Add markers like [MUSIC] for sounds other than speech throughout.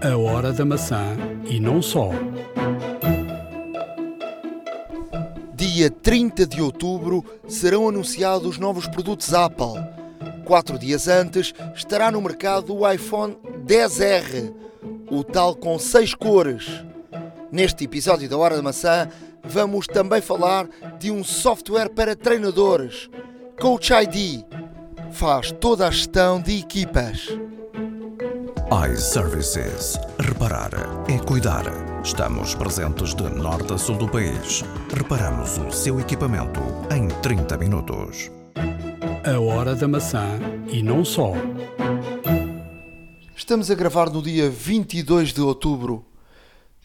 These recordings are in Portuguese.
A hora da maçã e não só. Dia 30 de outubro serão anunciados os novos produtos Apple. Quatro dias antes estará no mercado o iPhone 10R, o tal com seis cores. Neste episódio da Hora da Maçã, vamos também falar de um software para treinadores, Coach ID. Faz toda a gestão de equipas iServices. Reparar é cuidar. Estamos presentes de norte a sul do país. Reparamos o seu equipamento em 30 minutos. A hora da maçã e não só. Estamos a gravar no dia 22 de outubro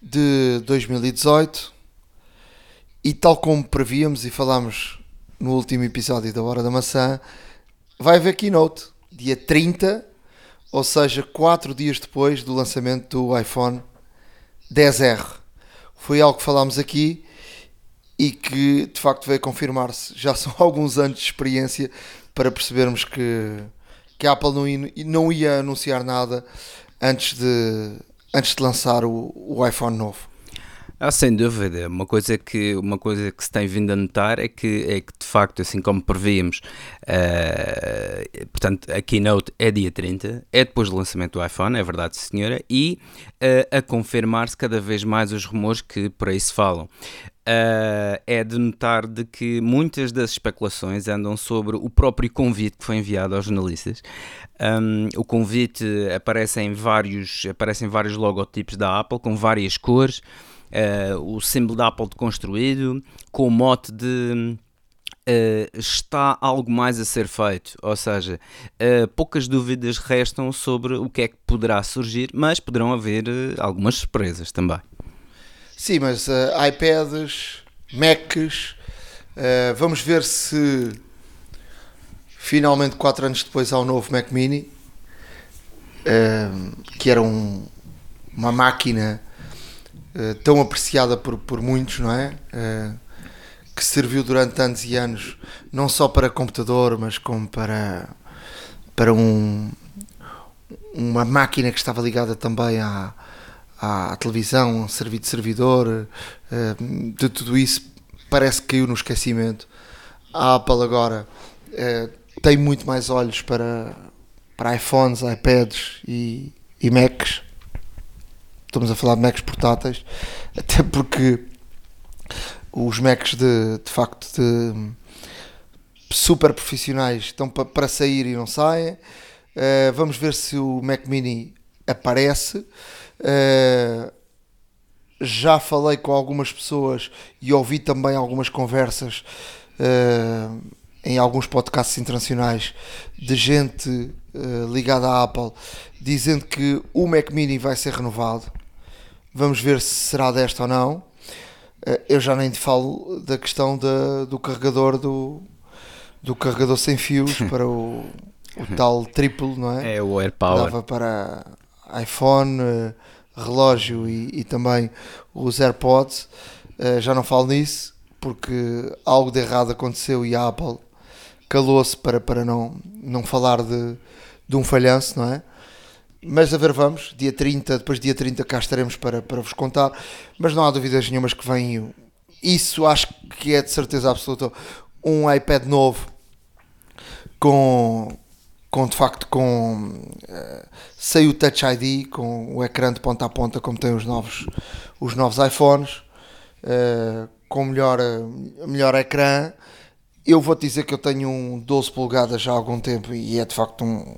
de 2018 e tal como prevíamos e falámos no último episódio da Hora da Maçã, vai haver keynote dia 30 ou seja, quatro dias depois do lançamento do iPhone 10R. Foi algo que falámos aqui e que de facto veio confirmar-se. Já são [LAUGHS] alguns anos de experiência para percebermos que, que a Apple não ia, não ia anunciar nada antes de, antes de lançar o, o iPhone novo. Ah, sem dúvida. Uma coisa que, uma coisa que se tem vindo a notar é que, é que de facto, assim como prevíamos, uh, portanto, a keynote é dia 30, é depois do lançamento do iPhone, é verdade, senhora, e uh, a confirmar-se cada vez mais os rumores que por aí se falam. Uh, é de notar de que muitas das especulações andam sobre o próprio convite que foi enviado aos jornalistas. Um, o convite aparece em vários, aparece em vários logotipos da Apple com várias cores o símbolo da Apple construído, com o mote de uh, está algo mais a ser feito, ou seja, uh, poucas dúvidas restam sobre o que é que poderá surgir, mas poderão haver algumas surpresas também. Sim, mas iPads, Macs, vamos ver se finalmente, 4 anos depois, há um novo Mac Mini, que era um, uma máquina eh, tão apreciada por, por muitos, não é? Uh, que serviu durante anos e anos não só para computador, mas como para, para um, uma máquina que estava ligada também à, à televisão, serviço de servidor, uh, de tudo isso parece que caiu no esquecimento. A Apple agora tem muito mais olhos para, para iPhones, iPads e, e Macs estamos a falar de Macs portáteis, [LAUGHS] até porque os Macs de, de facto de super profissionais estão pa, para sair e não saem. Uh, vamos ver se o Mac Mini aparece. Uh, já falei com algumas pessoas e ouvi também algumas conversas uh, em alguns podcasts internacionais de gente ligada à Apple dizendo que o Mac Mini vai ser renovado Vamos ver se será desta ou não. Eh, eu já nem te falo da questão da, do carregador do, do carregador sem fios [LAUGHS] para o, o tal triplo, não é? É o AirPower. Dava para iPhone, eh, relógio e, e também os AirPods. Eh, já não falo nisso porque algo de errado aconteceu e a Apple calou-se para, para não, não falar de, de um falhanço, não é? Mas a ver, vamos, dia 30, depois dia 30 cá estaremos para, para vos contar. Mas não há dúvidas nenhumas que vem isso, acho que é de certeza absoluta um iPad novo com, com de facto com uh, sem o Touch ID, com o ecrã de ponta a ponta como tem os novos, os novos iPhones, uh, com melhor, melhor ecrã. Eu vou-te dizer que eu tenho um 12 polegadas já há algum tempo e é de facto um,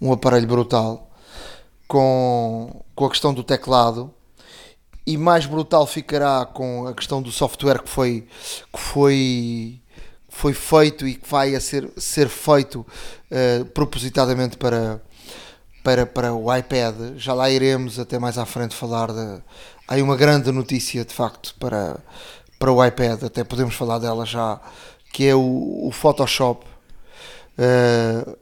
um aparelho brutal com, com a questão do teclado e mais brutal ficará com a questão do software que foi, que foi, foi feito e que vai a ser, ser feito uh, propositadamente para, para, para o iPad. Já lá iremos até mais à frente falar de. Há uma grande notícia de facto para, para o iPad, até podemos falar dela já, que é o, o Photoshop. Uh,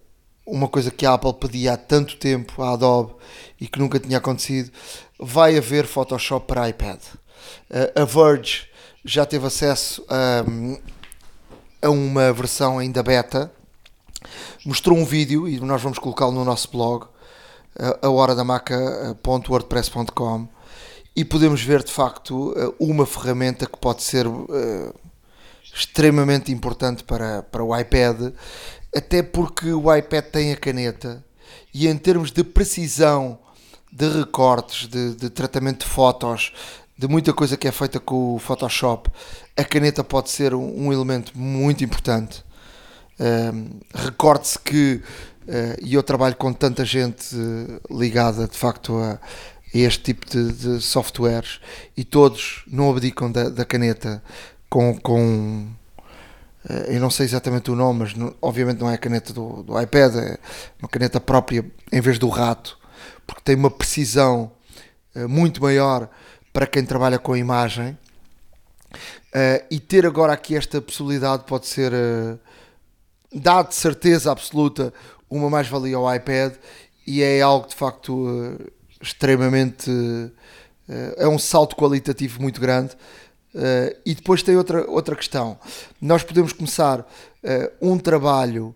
uma coisa que a Apple pedia há tanto tempo à Adobe e que nunca tinha acontecido, vai haver Photoshop para iPad. Uh, a Verge já teve acesso a, a uma versão ainda beta, mostrou um vídeo e nós vamos colocá-lo no nosso blog a horadamaca.wordpress.com e podemos ver de facto uma ferramenta que pode ser uh, extremamente importante para, para o iPad, até porque o iPad tem a caneta e em termos de precisão de recortes, de, de tratamento de fotos, de muita coisa que é feita com o Photoshop, a caneta pode ser um, um elemento muito importante. Um, Recorde-se que, uh, e eu trabalho com tanta gente uh, ligada de facto a, a este tipo de, de, softwares, e todos não abdicam da, da caneta com, com uh, eu não sei exatamente o nome, mas obviamente não é a caneta do, do iPad, é uma caneta própria em vez do rato porque tem uma precisão uh, muito maior para quem trabalha com a imagem. Uh, e ter agora aqui esta possibilidade pode ser, dá de certeza absoluta uma mais-valia ao iPad e é algo de facto extremamente. é um salto qualitativo muito grande. E depois tem outra, outra questão. Nós podemos começar um trabalho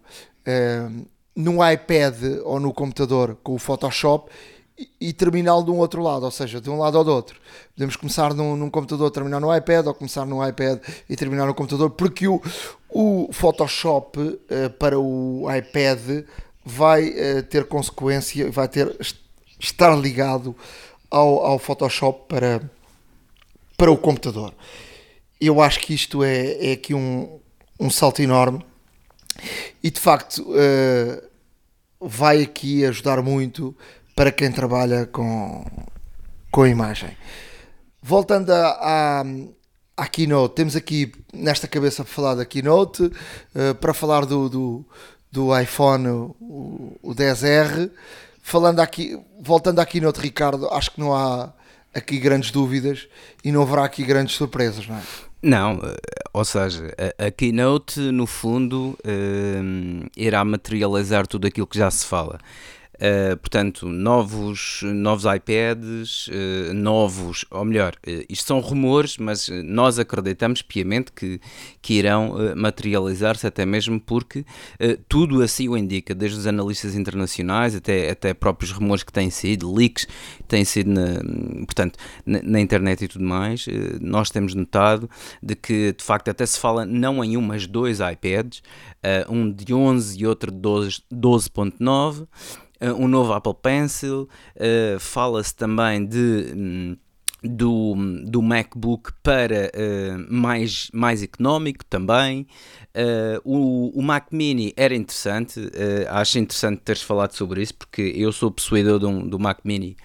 no iPad ou no computador com o Photoshop e, e terminá-lo de um outro lado, ou seja, de um lado ou do outro. Podemos começar num, num computador, terminar no iPad, ou começar no iPad e terminar no computador, porque o, o Photoshop uh, para o iPad vai uh, ter consequência, vai ter estar ligado ao, ao Photoshop para, para o computador. Eu acho que isto é, é aqui um, um salto enorme e de facto uh, vai aqui ajudar muito para quem trabalha com, com imagem. Voltando à, Keynote, temos aqui nesta cabeça para falar da Keynote, uh, para falar do, do, do iPhone, o, o 10R. Falando aqui, voltando à Keynote, Ricardo, acho que não há aqui grandes dúvidas e não haverá aqui grandes surpresas, não é? Não, eh, ou seja, a, Keynote no fundo uh, irá materializar tudo aquilo que já se fala. Uh, portanto, novos, novos iPads, uh, novos, ou melhor, uh, isto são rumores, mas nós acreditamos piamente que, que irão materializar-se, até mesmo porque tudo assim o indica, desde os analistas internacionais até, até próprios rumores que têm sido, leaks têm sido na, portanto, na, na internet e tudo mais, nós temos notado de que de facto até se fala não em um, mas dois iPads, um de 11 e outro de 12.9 uh, um novo Apple Pencil, uh, fala-se também de. Um, do, do MacBook para uh, mais, mais económico também. Uh, o, o Mac Mini era interessante, uh, acho interessante teres falado sobre isso, porque eu sou possuidor de um, do Mac Mini,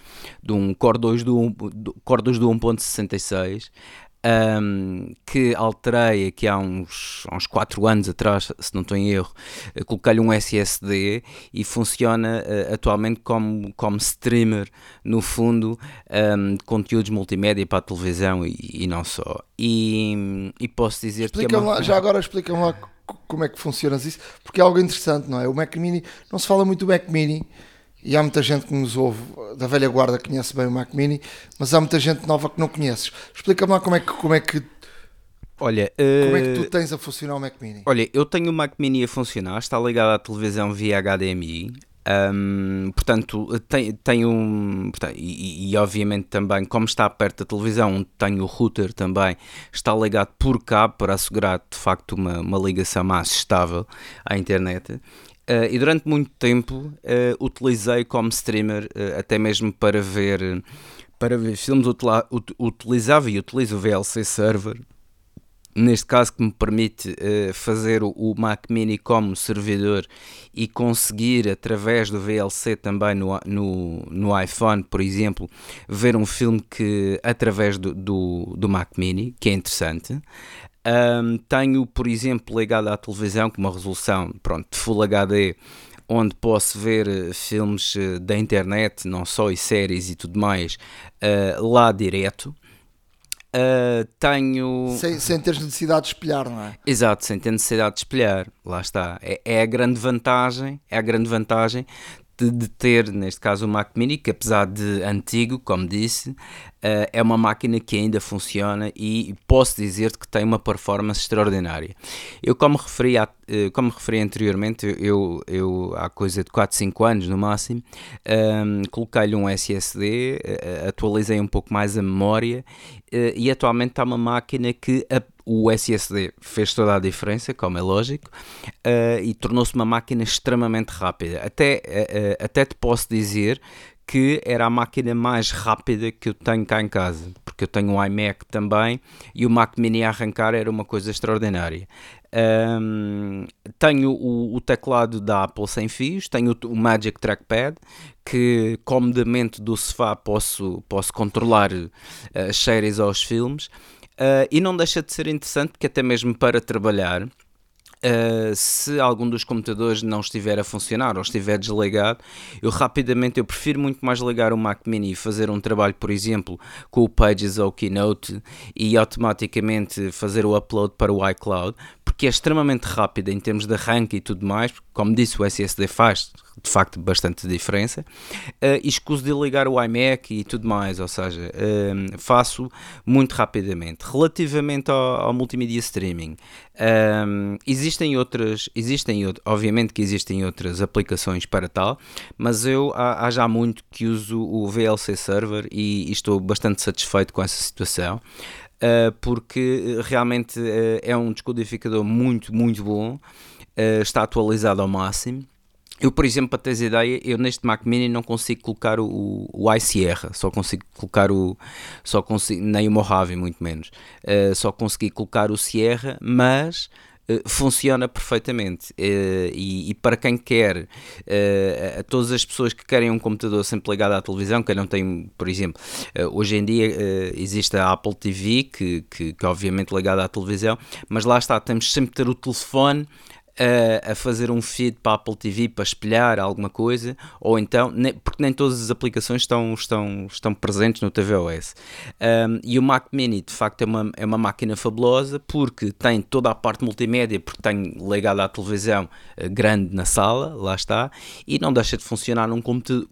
de um Core 2 do, do, Core 2 do 1.66 um, que alterei aqui há uns, uns 4 anos atrás, se não estou em erro, coloquei-lhe um SSD e funciona uh, atualmente como, como streamer, no fundo, um, de conteúdos multimédia para a televisão e, e não só. E, e posso dizer que. É uma... lá, já agora explica-me lá como é que funciona isso, porque é algo interessante, não é? O Mac Mini, não se fala muito do Mac Mini e há muita gente que nos ouve da velha guarda que conhece bem o Mac Mini, mas há muita gente nova que não conheces. Explica-me lá como é que como é que Olha, uh, como é que tu eh, tens a funcionar o Mac Mini? Olha, eu tenho o Mac Mini a funcionar, está ligado à televisão via HDMI. Um, portanto, tem, tem um. Portanto, e, e, obviamente também, como está perto da televisão, tem o router também, está ligado por cabo para assegurar de facto uma, uma ligação mais estável à internet. Uh, e durante muito tempo uh, utilizei como streamer, uh, até mesmo para ver, para ver filmes, utilizava e utilizo o VLC Server, neste caso que me permite fazer o, o, Mac Mini como servidor e conseguir através do VLC também no, no, no iPhone, por exemplo, ver um filme que através do, do, do Mac Mini, que é interessante. Um, tenho, por exemplo, ligado à televisão com uma resolução pronto, de Full HD, onde posso ver uh, filmes uh, da internet, não só e séries e tudo mais, uh, lá direto. tenho. Sem, sem ter necessidade de espelhar, não é? Exato, sem ter necessidade de espelhar. Lá está. É, é a grande vantagem. É a grande vantagem de, de, ter, neste caso, o Mac Mini, que apesar de antigo, como disse, uh, é uma máquina que ainda funciona e posso dizer que tem uma performance extraordinária. Eu, como referi, a, uh, como referi anteriormente, eu, eu há coisa de 4, 5 anos no máximo, um, coloquei-lhe um SSD, uh, atualizei um pouco mais a memória e atualmente está uma máquina que a, o SSD fez toda a diferença, como é lógico, uh, e tornou-se uma máquina extremamente rápida. Até, uh, até te posso dizer que era a máquina mais rápida que eu tenho cá em casa, porque eu tenho um iMac também e o Mac Mini a arrancar era uma coisa extraordinária. Um, tenho o, o, teclado da Apple sem fios, tenho o, o, Magic Trackpad que comodamente do sofá posso, posso controlar as séries ou os filmes Uh, e não deixa de ser interessante porque até mesmo para trabalhar, uh, se algum dos computadores não estiver a funcionar ou estiver desligado, eu rapidamente, eu prefiro muito mais ligar o Mac Mini e fazer um trabalho, por exemplo, com o Pages ou o Keynote e automaticamente fazer o upload para o iCloud, porque é extremamente rápido em termos de arranque e tudo mais, como disse o SSD faz de facto bastante diferença. Uh, e escuso de ligar o iMac e tudo mais, ou seja, uh, faço muito rapidamente. Relativamente ao, ao multimedia streaming, um, existem outras, existem, obviamente que existem outras aplicações para tal, mas eu há, há já muito que uso o VLC Server e, e estou bastante satisfeito com essa situação. Uh, porque realmente uh, é um descodificador muito, muito bom, uh, está atualizado ao máximo eu, por exemplo, para teres ideia, eu neste Mac Mini não consigo colocar o, o iSierra, só consigo colocar o. Só consigo, nem o Mojave, muito menos. Uh, só consegui colocar o Sierra, mas uh, funciona perfeitamente. Uh, e, e, para quem quer, a todas as pessoas que querem um computador sempre ligado à televisão, que não tem, por exemplo, hoje em dia existe a Apple TV, que, que, que obviamente ligada à televisão, mas lá está, temos sempre ter o telefone a, a, fazer um feed para a Apple TV para espelhar alguma coisa, ou então, porque nem todas as aplicações estão, estão, estão presentes no tvOS. Um, e o Mac Mini, de facto, é uma, é uma máquina fabulosa porque tem toda a parte multimédia, porque tem ligado à televisão uh, grande na sala, lá está, e não deixa de funcionar num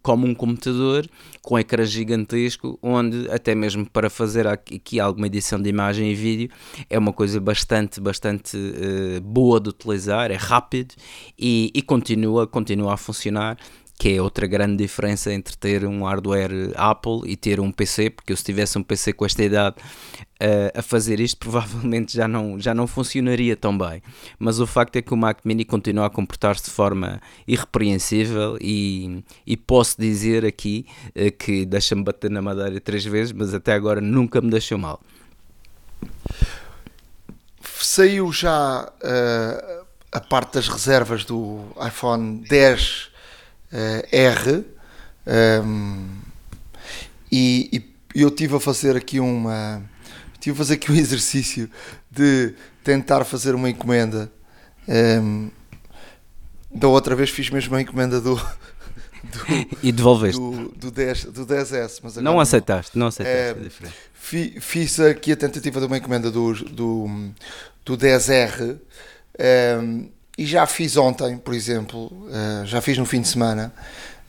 como um computador com ecrã gigantesco, onde até mesmo para fazer aqui alguma edição de imagem e vídeo é uma coisa bastante, bastante uh, boa de utilizar, é rápido e, e continua, continua a funcionar que é outra grande diferença entre ter um hardware Apple e ter um PC, porque eu se tivesse um PC com esta idade uh, a fazer isto, [LAUGHS] provavelmente já não, já não funcionaria tão bem. Mas o facto é que o Mac Mini continua a comportar-se de forma irrepreensível e, e posso dizer aqui uh, que deixa-me bater na madeira três vezes, mas até agora nunca me deixou mal. Saiu já uh, a parte das reservas do iPhone 10 uh, R um, e, e, eu tive a fazer aqui uma tive a fazer aqui um [LAUGHS] exercício de tentar fazer uma encomenda um, da outra vez fiz mesmo a encomenda do, [LAUGHS] do e devolveste. do, do, 10, do 10S mas não aceitaste não aceitaste é, fi, fiz aqui a tentativa de uma encomenda do, do, do 10R um, e já fiz ontem, por exemplo, uh, já fiz no fim de semana.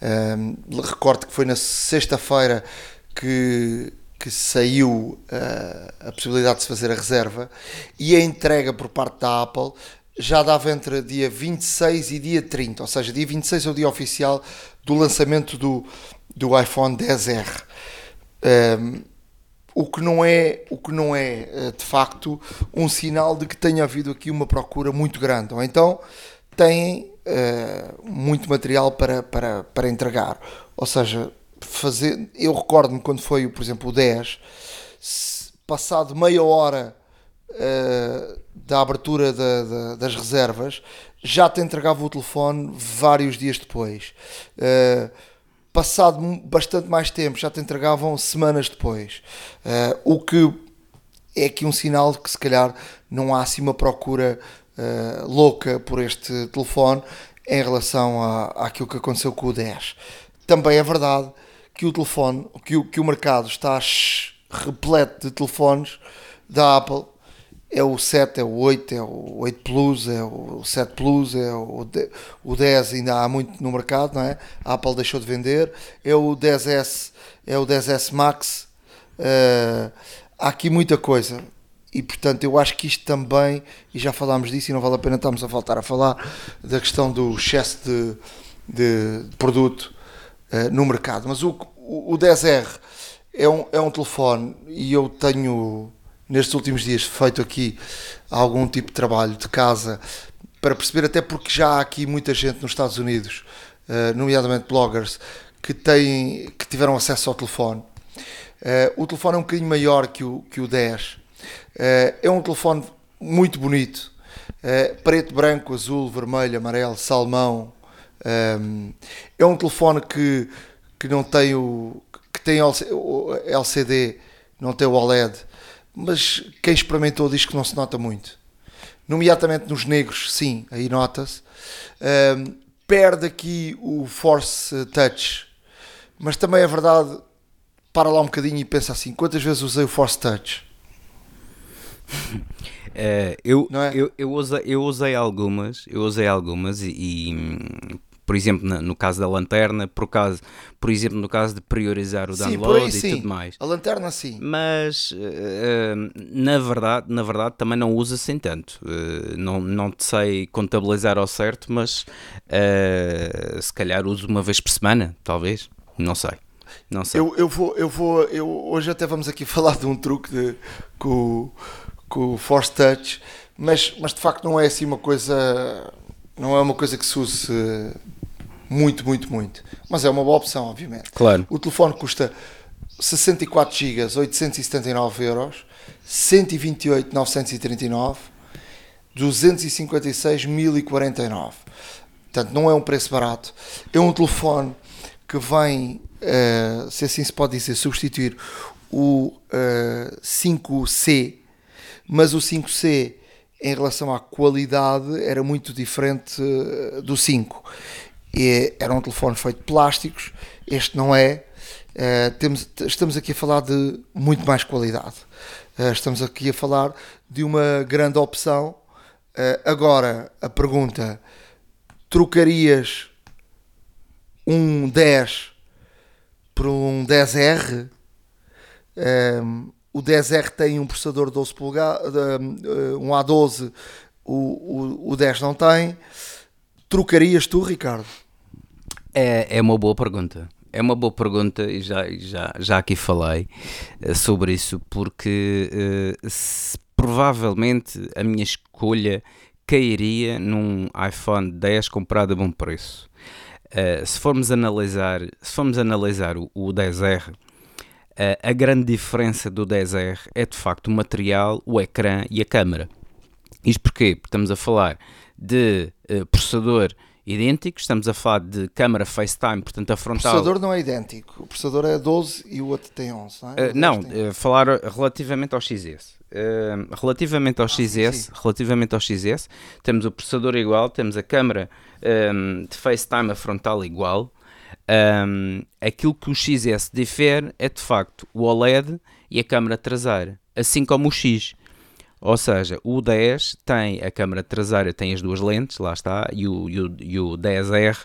Um, recordo que foi na sexta-feira que, que saiu uh, a possibilidade de se fazer a reserva e a entrega por parte da Apple já dava entre dia 26 e dia 30, ou seja, dia 26 é o dia oficial do lançamento do, do iPhone 10R. Um, o que não é, o que não é eh, de facto um sinal de que tenha havido aqui uma procura muito grande, ou então têm uh, muito material para, para, para entregar. Ou seja, fazer, eu recordo-me quando foi, por exemplo, o 10, passado meia hora uh, da abertura da, da, das reservas, já te entregava o telefone vários dias depois. Uh, passado bastante mais tempo, já te entregavam semanas depois. Uh, o que é aqui um sinal de que se calhar não há assim uma procura uh, louca por este telefone em relação à, àquilo que aconteceu com o 10. Também é verdade que o telefone, que o, que o mercado está repleto de telefones da Apple é o 7, é o 8, é o 8 Plus, é o 7 Plus, é o, o 10 ainda há muito no mercado, não é? A Apple deixou de vender, é o 10S, é o 10S Max, uh, há aqui muita coisa. E portanto eu acho que isto também, e já falámos disso e não vale a pena estarmos a voltar a falar da questão do excesso de, de, de produto uh, no mercado. Mas o, o, o 10R é um, é um telefone e eu tenho nestes últimos dias feito aqui algum tipo de trabalho de casa para perceber, até porque já há aqui muita gente nos Estados Unidos, uh, nomeadamente bloggers, que, têm, que tiveram acesso ao telefone. Uh, o telefone é um bocadinho maior que o, que o 10. Uh, é um telefone muito bonito. preto, branco, azul, vermelho, amarelo, salmão. É um telefone que, que não tem o que tem LCD, não tem o OLED, mas quem experimentou diz que não se nota muito. Nomeadamente nos negros, sim, aí nota-se. Um, perde aqui o Force Touch, mas também é verdade, para lá um bocadinho e pensa assim: quantas vezes usei o Force Touch? Uh, [LAUGHS] eu, é? eu, eu, usei, eu usei algumas, eu usei algumas e, e por exemplo, no, caso da lanterna, por, caso, por exemplo, no caso de priorizar o sim, download aí, e tudo mais. A lanterna sim. Mas uh, na verdade, na verdade também não usa assim tanto. Uh, não, não te sei contabilizar ao certo, mas uh, se calhar uso uma vez por semana, talvez. Não sei. Não sei. Eu, eu vou, eu vou, eu, hoje até vamos aqui [LAUGHS] falar de um truque de, com, com o Force Touch, mas, mas de facto não é assim uma coisa não é uma coisa que se use muito, muito, muito. Mas é uma boa opção, obviamente. Claro. O telefone custa 64 GB, 879 euros, 128, 939, 256, 1049. Portanto, não é um preço barato. É um telefone que vem, uh, se assim se pode dizer, substituir o uh, eh, 5C, mas o 5C em relação à qualidade era muito diferente uh, do 5 e era um telefone feito de plásticos, este não é. Uh, temos, estamos aqui a falar de muito mais qualidade. Uh, estamos aqui a falar de uma grande opção. Uh, agora, a pergunta: trocarias um 10 por um 10R? Um, o 10R tem um processador 12 polegadas, um A12, o, o, o 10 não tem trocarias tu, Ricardo? É, é uma boa pergunta. É uma boa pergunta e já, já, já aqui falei uh, sobre isso, porque uh, se, provavelmente a minha escolha cairia num iPhone 10 comprado a bom preço. Uh, se formos analisar, se formos analisar o, o 10R, a grande diferença do 10R é de facto o material, o ecrã e a câmera. Isto? Porque estamos a falar de uh, processador idêntico, estamos a falar de câmara FaceTime, portanto a frontal... O processador não é idêntico, o processador é 12 e o outro tem 11, não é? Uh, não, uh, falar relativamente ao XS. Uh, relativamente ao ah, XS, sim, sim. relativamente ao XS, temos o processador igual, temos a câmara um, de FaceTime a frontal igual. Um, aquilo que o XS difere é de facto o OLED e a câmara traseira, assim como o X. Ou seja, o 10 tem a câmara traseira, tem as duas lentes, lá está, e o, e o, e o 10R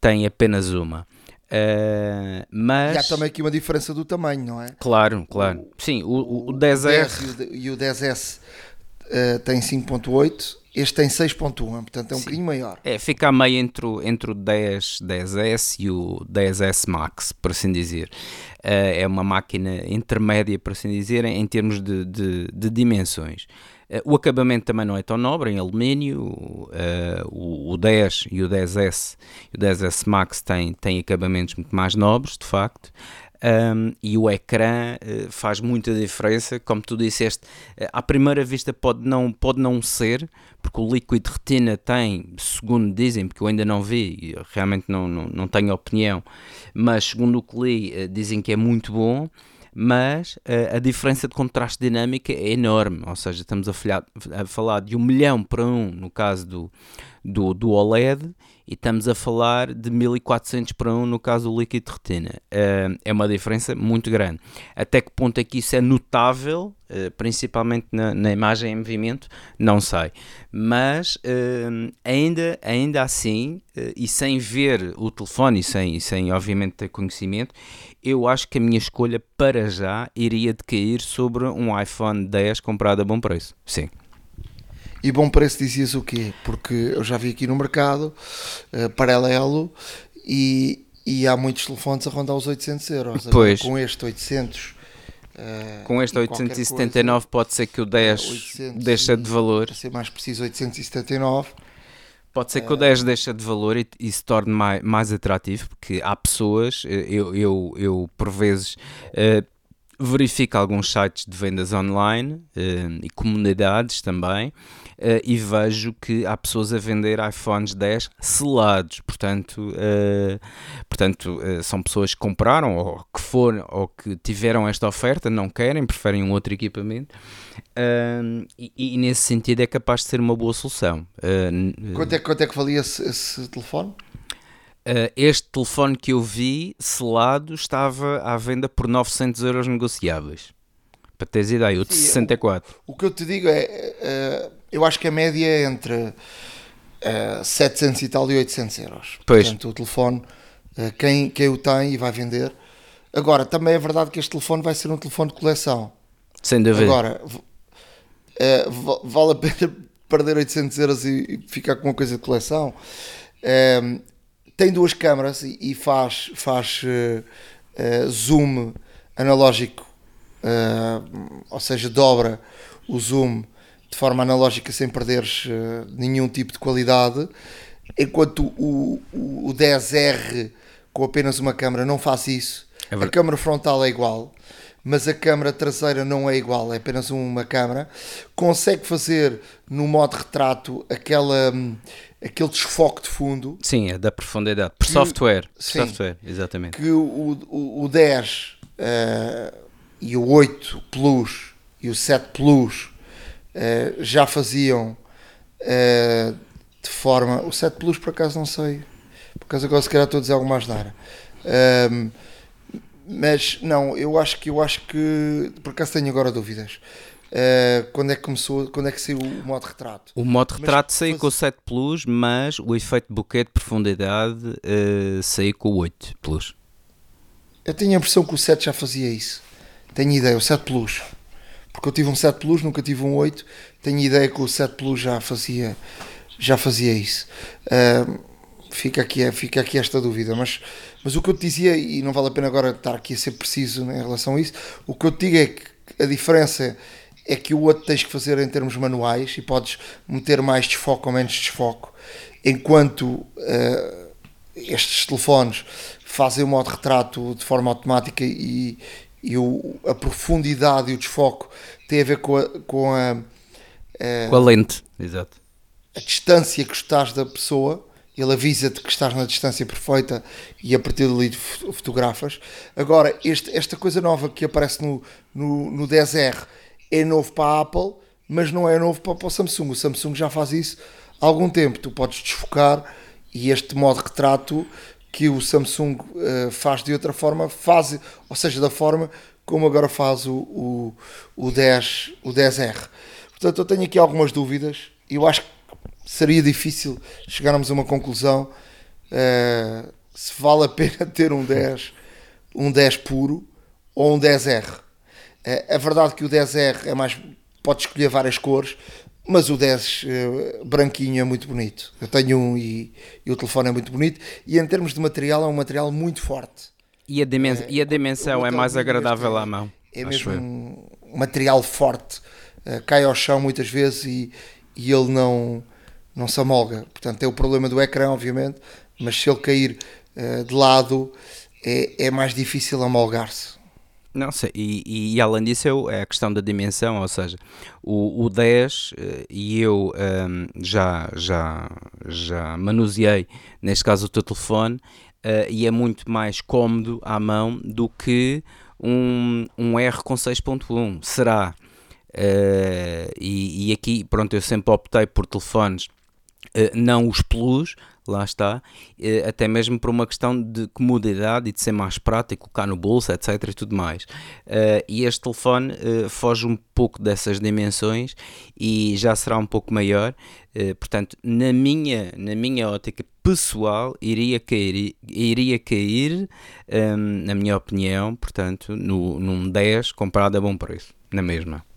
tem apenas uma. Uh, mas... E há também aqui uma diferença do tamanho, não é? Claro, claro. O, Sim, o, o, o 10R. e o 10S uh, eh, tem 5.8 este tem 6.1, portanto é um Sim. bocadinho maior. É, fica a meio entre o, entre o 10, 10S e o 10S Max, por assim dizer. Uh, é uma máquina intermédia, por assim dizer, em, em termos de, de, de dimensões. Uh, o acabamento também não é tão nobre, em alumínio. Uh, o, o 10 e o 10S e o 10S Max têm, têm acabamentos muito mais nobres, de facto. Um, e o ecrã uh, faz muita diferença, como tu disseste, uh, à primeira vista pode não, pode não ser, porque o Liquid Retina tem, segundo dizem, porque eu ainda não vi, realmente não, não, não tenho opinião, mas segundo o que li, uh, dizem que é muito bom, mas a diferença de contraste dinâmica é enorme, ou seja, estamos a, falhar, a falar de um milhão para um no caso do, do, do OLED e estamos a falar de 1400 para 1 no caso do Liquid Retina. Uh, é uma diferença muito grande. Até que ponto é que isso é notável, uh, principalmente na, na, imagem em movimento, não sei. Mas ainda, ainda assim, e sem ver o telefone e sem, sem obviamente ter conhecimento, eu acho que a minha escolha para já iria decair sobre um iPhone 10 comprado a bom preço. Sim. E bom preço dizias o quê? Porque eu já vi aqui no mercado, uh, paralelo, e, e há muitos telefones a rondar os 800 euros. Pois. com este 800... Uh, eh, com este 879 coisa, pode ser que o 10 uh, deixa de valor. Para ser mais preciso, 879. Pode ser que o 10 deixa de valor e, e se torne mais, mais atrativo, porque há pessoas, eh, eu, eu, eu por vezes uh, verifico alguns sites de vendas online uh, e comunidades também, uh, e vejo que há pessoas a vender iPhones 10 selados, portanto, uh, portanto uh, são pessoas que compraram ou que foram ou que tiveram esta oferta, não querem, preferem um outro equipamento. E, e, nesse sentido é capaz de ser uma boa solução. quanto, é, quanto é que valia esse, esse telefone? Este telefone que eu vi selado estava à venda por 900 euros negociáveis. Para teres ideia, o de Sim, 64. O, o, que eu te digo é, uh, eu acho que a média é entre uh, eh, 700 e tal e 800 euros. Pois. Portanto, o telefone, uh, quem, quem o tem e vai vender. Agora, também é verdade que este telefone vai ser um telefone de coleção. Sem dúvida. Agora, uh, vale a pena [LAUGHS] perder 800 euros e, e ficar com uma coisa de coleção. tem duas câmaras e, e faz, faz zoom analógico, ou seja, dobra o zoom de forma analógica sem perderes uh, nenhum tipo de qualidade, enquanto o, o, o 10R com apenas uma câmera não faz isso. É a câmera frontal é igual, mas a câmera traseira não é igual, é apenas uma câmera. Consegue fazer no modo retrato aquela, aquele desfoque de fundo. Sim, é da profundidade. Por que, software. Sim, software, exatamente. Que o, o, o 10 uh, eh, e o 8 Plus e o 7 Plus eh, já faziam uh, de forma. O 7 Plus, por acaso, não sei. Por acaso, agora se calhar estou a dizer algo mais da área. Um, mas não, eu acho que eu acho que por acaso tenho agora dúvidas. Uh, quando é que começou, quando é que saiu o modo retrato? O modo retrato saiu faz... com o 7 Plus, mas o efeito buquê de profundidade uh, saiu com o 8 Plus. Eu tenho a impressão que o 7 já fazia isso. Tenho ideia, o 7 Plus porque eu tive um 7 Plus, nunca tive um 8. Tenho ideia que o 7 Plus já fazia, já fazia isso. Uh, fica, aqui, fica aqui esta dúvida, mas, mas o que eu te dizia, e não vale a pena agora estar aqui a ser preciso em relação a isso, o que eu te digo é que a diferença é que o outro tens que fazer em termos manuais e podes meter mais desfoque ou menos desfoque, enquanto uh, estes telefones fazem o modo retrato de forma automática e, e o, a profundidade e o desfoque tem a ver com a, com a, a, com a lente, exato. A distância que estás da pessoa, ele avisa-te que estás na distância perfeita e a partir dali fotografas. Agora, este, esta coisa nova que aparece no, no, no 10R é novo para a Apple, mas não é novo para, para o Samsung. O Samsung já faz isso há algum tempo. Tu podes desfocar e este modo retrato que o Samsung uh, faz de outra forma, faz, ou seja, da forma como agora faz o, o, o, 10, o 10R. Portanto, eu tenho aqui algumas dúvidas. Eu acho que seria difícil chegarmos a uma conclusão uh, se vale a pena [LAUGHS] ter um 10, um 10 puro ou um 10R. Uh, é verdade que o 10R é mais. Pode escolher várias cores, mas o 10 uh, eh, branquinho é muito bonito. Eu tenho um e, e, o telefone é muito bonito. E em termos de material, é um material muito forte. E a, dimens é, e a dimensão é mais agradável à mão. É mesmo um material forte. Uh, cai ao chão muitas vezes e, e ele não, não se amolga. Portanto, é o problema do ecrã, obviamente, mas se ele cair uh, de lado, é, é mais difícil amolgar-se. Não sei, e, e, além disso é a questão da dimensão, ou seja, o, o 10 eh, e eu um, já, já, já manuseei, neste caso o teu telefone, uh, e é muito mais cómodo à mão do que um, um R com 6.1, será? Uh, e, e aqui, pronto, eu sempre optei por telefones não os Plus, lá está, até mesmo por uma questão de comodidade e de ser mais prático, colocar no bolso, etc. e tudo mais. e este telefone foge um pouco dessas dimensões e já será um pouco maior, portanto, na minha, na minha ótica pessoal, iria cair, iria cair um, na minha opinião, portanto, no, num 10 comprado a bom preço, na mesma.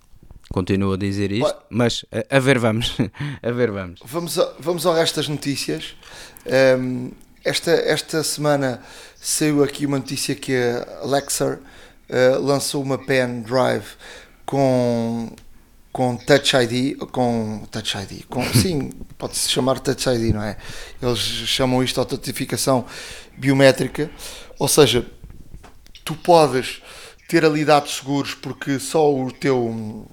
Continuo a dizer isto, mas a, a, ver vamos, [LAUGHS] a ver vamos. Vamos, a, vamos ao resto das notícias. Um, esta, esta semana saiu aqui uma notícia que a Alexa uh, lançou uma pen drive com com Touch ID, com Touch ID, com, [LAUGHS] sim, pode-se chamar Touch ID, não é? Eles chamam isto de autentificação biométrica, ou seja, tu podes ter ali dados seguros porque só o teu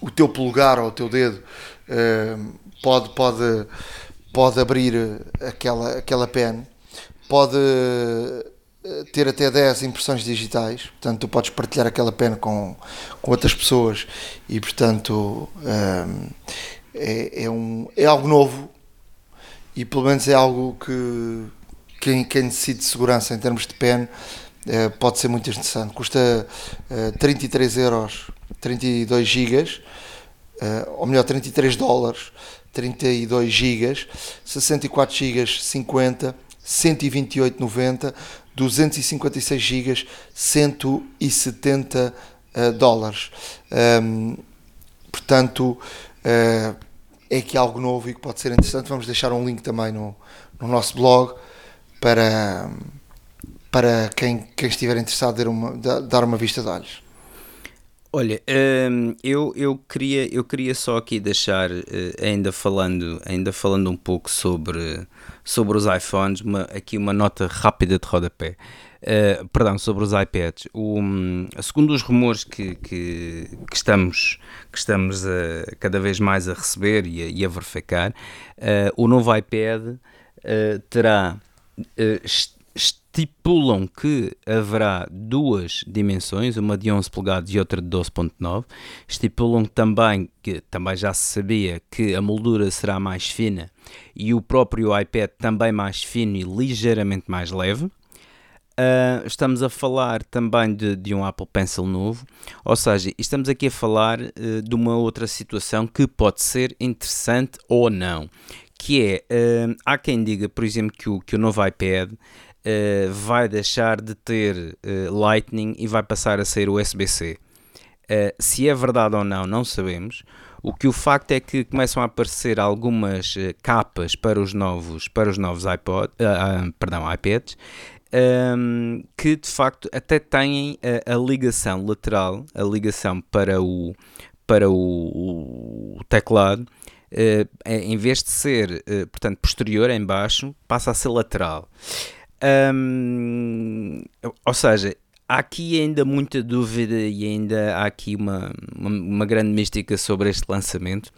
o teu polegar ou o teu dedo uh, pode, pode, pode abrir aquela, aquela pen, pode eh, ter até 10 impressões digitais, portanto tu podes partilhar aquela pen com, com outras pessoas e portanto um, ehm, é, é, um, é algo novo e pelo menos é algo que quem, quem necessita de segurança em termos de pen pode ser muito interessante. Custa uh, 33 euros, 32 gigas, uh, ou melhor 33 dólares, 32 gigas, 64 gigas 50, 128,90 256 GB, 170 uh, dólares. Um, portanto, uh, é aqui algo novo e que pode ser interessante. Vamos deixar um link também no, no nosso blog para, para quem, quem estiver interessado dar uma, dar uma vista de olhos. Olha, hum, eu, eu, queria, eu queria só aqui deixar, eh, ainda falando, ainda falando um pouco sobre, sobre os iPhones, uma, aqui uma nota rápida de rodapé. Uh, perdão, sobre os iPads. O, segundo os rumores que, que, que, estamos, que estamos a, cada vez mais a receber e a, e a verificar, uh, o novo iPad uh, terá estipulam que haverá duas dimensões, uma de 11 polegadas e outra de 12.9. Estipulam também que também já se sabia que a moldura será mais fina e o próprio iPad também mais fino e ligeiramente mais leve. Uh, estamos a falar também de, de, um Apple Pencil novo, ou seja, estamos aqui a falar uh, de uma outra situação que pode ser interessante ou não, que é, uh, há quem diga, por exemplo, que o, que o novo iPad uh, vai deixar de ter uh, Lightning e vai passar a ser USB-C. Uh, eh, se é verdade ou não, não sabemos. O que o facto é que começam a aparecer algumas capas para os novos, para os novos iPod, perdão, iPads, um, ehm, que de facto até têm a, a, ligação lateral, a ligação para o, para o, o teclado, uh, em vez de ser uh, portanto, posterior em baixo, passa a ser lateral. Um, ou seja, há aqui ainda muita dúvida e ainda há aqui uma, uma, uma grande mística sobre este lançamento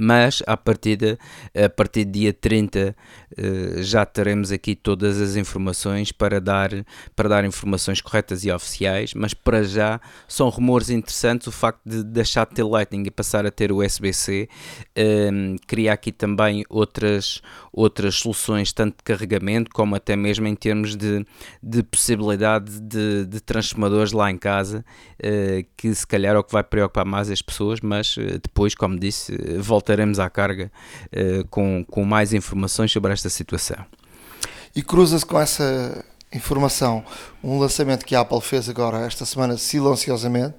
mas a partir de, a partir de dia 30 eh, já teremos aqui todas as informações para dar, para dar informações corretas e oficiais, mas para já são rumores interessantes o facto de deixar de ter Lightning e passar a ter USB-C um, cria aqui também outras, outras soluções, tanto de carregamento como até mesmo em termos de, de possibilidade de, de transformadores lá em casa, uh, que se calhar é o que vai preocupar mais as pessoas, mas uh, depois, como disse, voltaremos à carga uh, com, com mais informações sobre esta situação. E cruza-se com essa informação um lançamento que a Apple fez agora esta semana silenciosamente,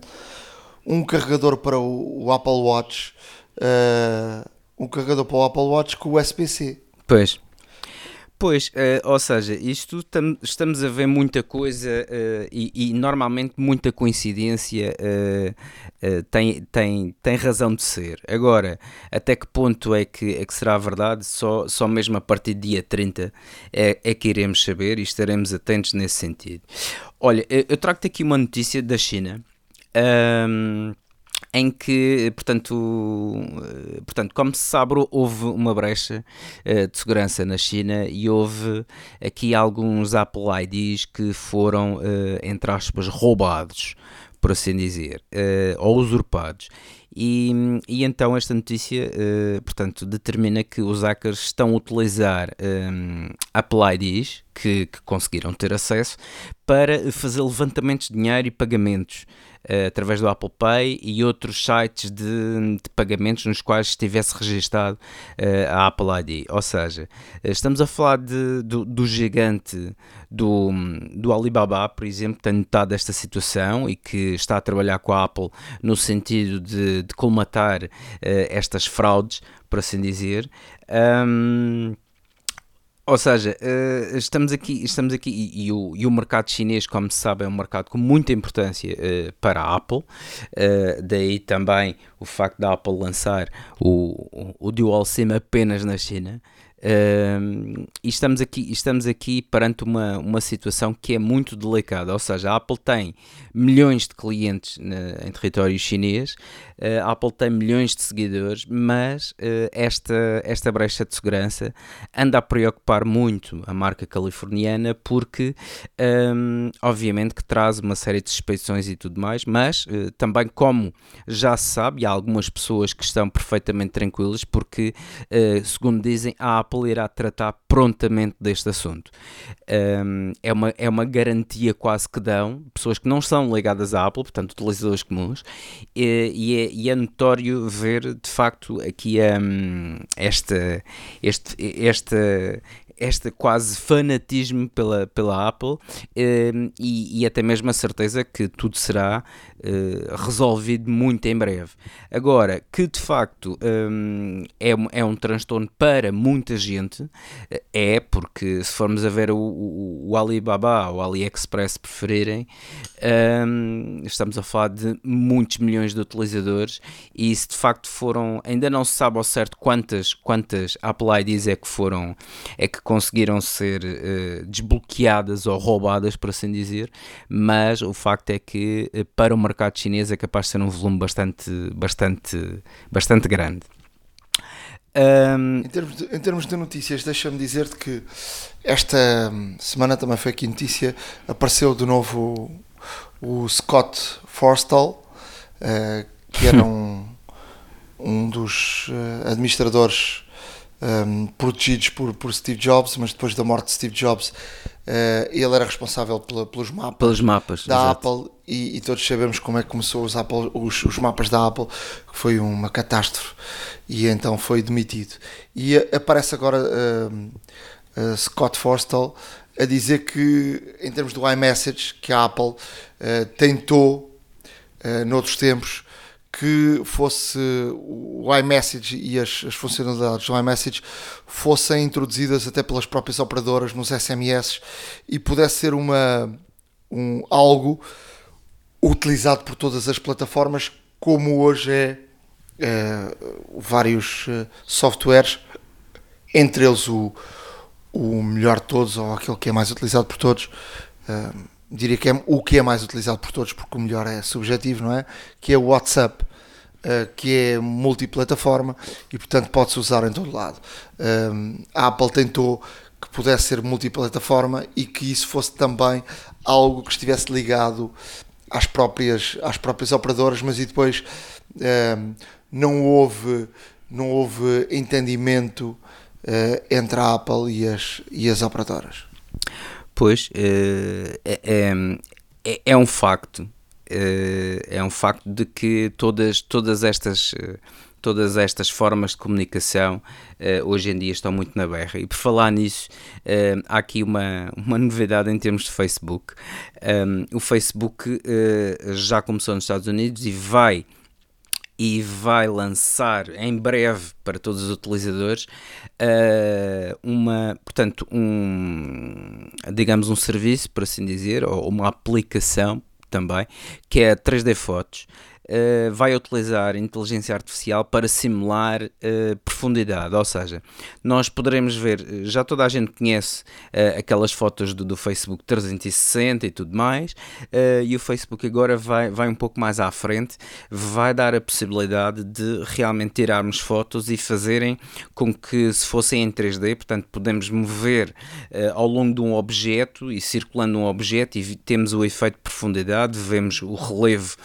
um carregador para o, o Apple Watch, uh, um carregador para o Apple Watch com USB-C. Pois. Pois, uh, ou seja, isto tam, estamos a ver muita coisa uh, e, e, normalmente muita coincidência uh, tem, tem, tem razão de ser. Agora, até que ponto é que, é que será verdade? Só, só mesmo a partir do dia 30 é, é que iremos saber e estaremos atentos nesse sentido. Olha, eu trago-te aqui uma notícia da China. Um, em que, portanto, eh, portanto, como se sabe, houve uma brecha uh, de segurança na China e houve aqui alguns Apple IDs que foram, uh, entre aspas, roubados, por assim dizer, ou usurpados. E, e então esta notícia, portanto, determina que os hackers estão a utilizar Apple IDs, que, que conseguiram ter acesso, para fazer levantamentos de dinheiro e pagamentos através do Apple Pay e outros sites de, de pagamentos nos quais estivesse registado uh, a Apple ID. Ou seja, uh, estamos a falar de, do, do, gigante do, do Alibaba, por exemplo, que tem notado esta situação e que está a trabalhar com a Apple no sentido de, de colmatar estas fraudes, por assim dizer. Um, ou seja, uh, estamos aqui, estamos aqui e, o, e, o, mercado chinês, como se sabe, é um mercado com muita importância uh, para a Apple. Uh, daí também o facto da Apple lançar o, o, o Dual SIM apenas na China. Uh, e estamos aqui, estamos aqui perante uma, uma situação que é muito delicada, ou seja, a Apple tem milhões de clientes na, em território chinês, uh, a Apple tem milhões de seguidores, mas uh, esta, esta brecha de segurança anda a preocupar muito a marca californiana porque, um, obviamente, que traz uma série de suspeições e tudo mais, mas uh, também, como já se sabe, há algumas pessoas que estão perfeitamente tranquilas porque, segundo dizem, a Apple Apple irá tratar prontamente deste assunto. Um, é, uma, é uma garantia quase que dão, pessoas que não são ligadas à Apple, portanto utilizadores comuns, e, e, é, e é, notório ver de facto aqui um, esta, este, esta, este quase fanatismo pela, pela Apple uh, e, e, até mesmo a certeza que tudo será uh, resolvido muito em breve. Agora, que de facto um, é, é um transtorno para muita gente, é porque se formos a ver o, o, o Alibaba ou AliExpress preferirem, um, estamos a falar de muitos milhões de utilizadores e se de facto foram, ainda não se sabe ao certo quantas, quantas Apple IDs é que foram, é que conseguiram ser uh, desbloqueadas ou roubadas, por assim dizer, mas o facto é que uh, para o mercado chinês é capaz de ser um volume bastante, bastante, bastante grande. Um... Em, termos de, em, termos de, notícias, deixa-me dizer-te que esta semana também foi aqui notícia, apareceu de novo o, o Scott Forstall, uh, que era [LAUGHS] um, um dos administradores um, protegidos por, por Steve Jobs, mas depois da morte de Steve Jobs, uh, ele era responsável pela, pelos mapas, pelos mapas da exato. Apple e, e, todos sabemos como é que começou os, Apple, os, os, mapas da Apple, que foi uma catástrofe e então foi demitido. E aparece agora uh, uh, Scott Forstall a dizer que, em termos do iMessage, que a Apple tentou, noutros tempos, que fosse o iMessage e as, as, funcionalidades do iMessage fossem introduzidas até pelas próprias operadoras nos SMS e pudesse ser uma, um, algo utilizado por todas as plataformas, como hoje é, é vários uh, softwares, entre eles o, o melhor de todos, ou aquele que é mais utilizado por todos. Uh, diria que é o que é mais utilizado por todos, porque o melhor é subjetivo, não é? Que é o WhatsApp. Uh, que é multiplataforma e portanto pode-se usar em todo lado. Uh, a Apple tentou que pudesse ser multiplataforma e que isso fosse também algo que estivesse ligado às próprias, às próprias operadoras, mas e depois uh, não houve não houve entendimento entre a Apple e as, e as operadoras. Pois, é, é, é, é um facto, é um facto de que todas, todas estas todas estas formas de comunicação hoje em dia estão muito na berra. E por falar nisso, há aqui uma, uma novidade em termos de Facebook. o Facebook já começou nos Estados Unidos e vai e vai lançar em breve para todos os utilizadores uh, uma, portanto, um, digamos um serviço, por assim dizer, ou uma aplicação também, que é 3D Fotos, uh, vai utilizar inteligência artificial para simular uh, profundidade, ou seja, nós poderemos ver, já toda a gente conhece uh, aquelas fotos do, do, Facebook 360 e tudo mais, e o Facebook agora vai, vai um pouco mais à frente, vai dar a possibilidade de realmente tirarmos fotos e fazerem com que se fossem em 3D, portanto podemos mover ao longo de um objeto e circulando um objeto e temos o efeito de profundidade, vemos o relevo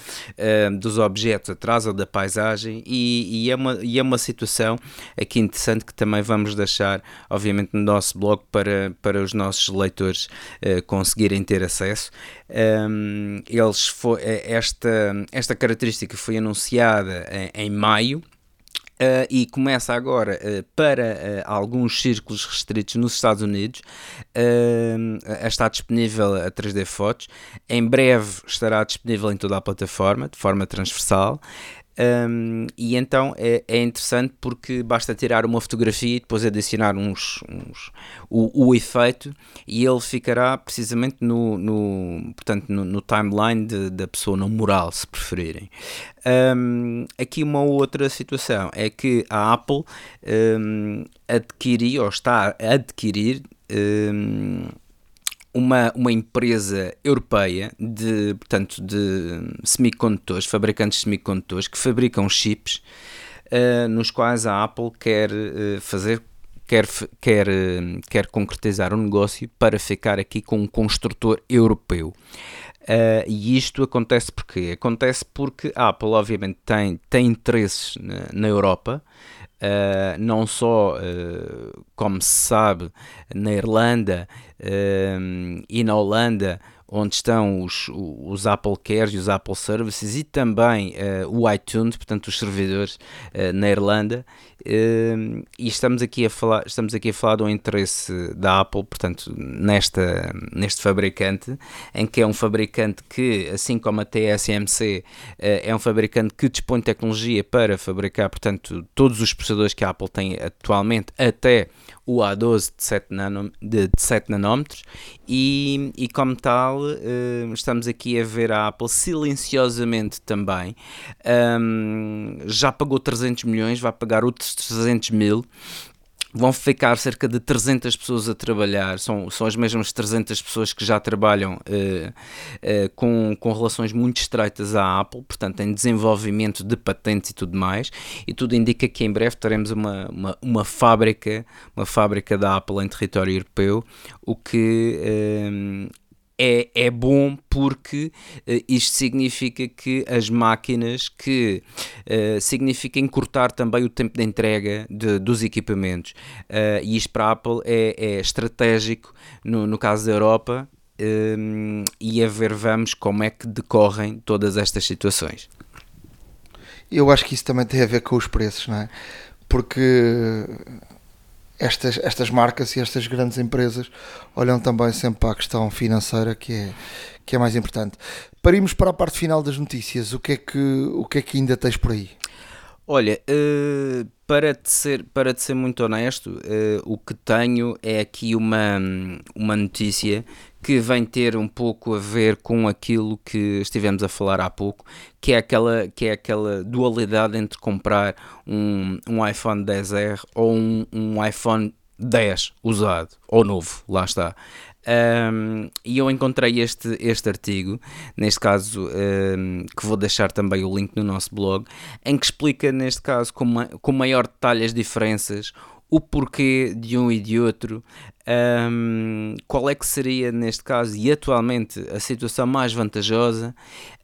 dos dos objetos atrás ou da paisagem e, e, é uma, e é uma situação aqui interessante que também vamos deixar, obviamente, no nosso blog para, para os nossos leitores uh, conseguirem ter acesso. Um, eles foi, esta, esta característica foi anunciada em, em maio Uh, e começa agora uh, para uh, alguns círculos restritos nos Estados Unidos a estar disponível a 3D Fotos. Em breve estará disponível em toda a plataforma, de forma transversal. Um, e então é, é, interessante porque basta tirar uma fotografia e depois adicionar uns, uns o, o, efeito e ele ficará precisamente no, no portanto, no, no timeline de, da pessoa, no mural, se preferirem. Um, aqui uma outra situação é que a Apple um, adquiriu ou está a adquirir uma, uma empresa europeia de, portanto, de semicondutores, fabricantes de semicondutores que fabricam chips uh, nos quais a Apple quer uh, fazer quer, quer, uh, quer concretizar um negócio para ficar aqui com um construtor europeu. E isto acontece porque acontece porque a Apple obviamente tem, tem interesses na, na Europa Uh, não só, uh, como se sabe, na Irlanda uh, e na Holanda, onde estão os, os Apple Cares e os Apple Services e também o iTunes, portanto os servidores na Irlanda e estamos aqui a falar estamos aqui a falar do interesse da Apple portanto nesta neste fabricante em que é um fabricante que assim como a TSMC é um fabricante que dispõe de tecnologia para fabricar portanto todos os processadores que a Apple tem atualmente até o A12 de 7, nanom, de, de 7 nanómetros. E, e como tal uh, estamos aqui a ver a Apple silenciosamente também. Um, já pagou 300 milhões, vai pagar outros 300 mil vão ficar cerca de 300 pessoas a trabalhar, são, são as mesmas 300 pessoas que já trabalham uh, uh, com, com relações muito estreitas à Apple, portanto em desenvolvimento de patentes e tudo mais, e tudo indica que em breve teremos uma, uma, uma fábrica, uma fábrica da Apple em território europeu, o que uh, é, é bom porque uh, isto significa que as máquinas que uh, significa encurtar também o tempo de entrega de, dos equipamentos uh, e isto para a Apple é, é estratégico no, no caso da Europa um, e a ver vamos como é que decorrem todas estas situações. Eu acho que isso também tem a ver com os preços, não é? Porque estas, estas marcas e estas grandes empresas olham também sempre para a questão financeira que é, que é mais importante. Parimos para a parte final das notícias. O que é que, o que, é que ainda tens por aí? Olha, uh, para, te ser, para te ser muito honesto, uh, o que tenho é aqui uma, uma notícia que vem ter um pouco a ver com aquilo que estivemos a falar há pouco, que é aquela, que é aquela dualidade entre comprar um, um iPhone 10R ou um, um iPhone 10 usado ou novo, lá está. Um, e eu encontrei este, este artigo, neste caso, um, que vou deixar também o link no nosso blog, em que explica, neste caso, com, ma com maior detalhe as diferenças, o porquê de um e de outro, um, qual é que seria neste caso e atualmente a situação mais vantajosa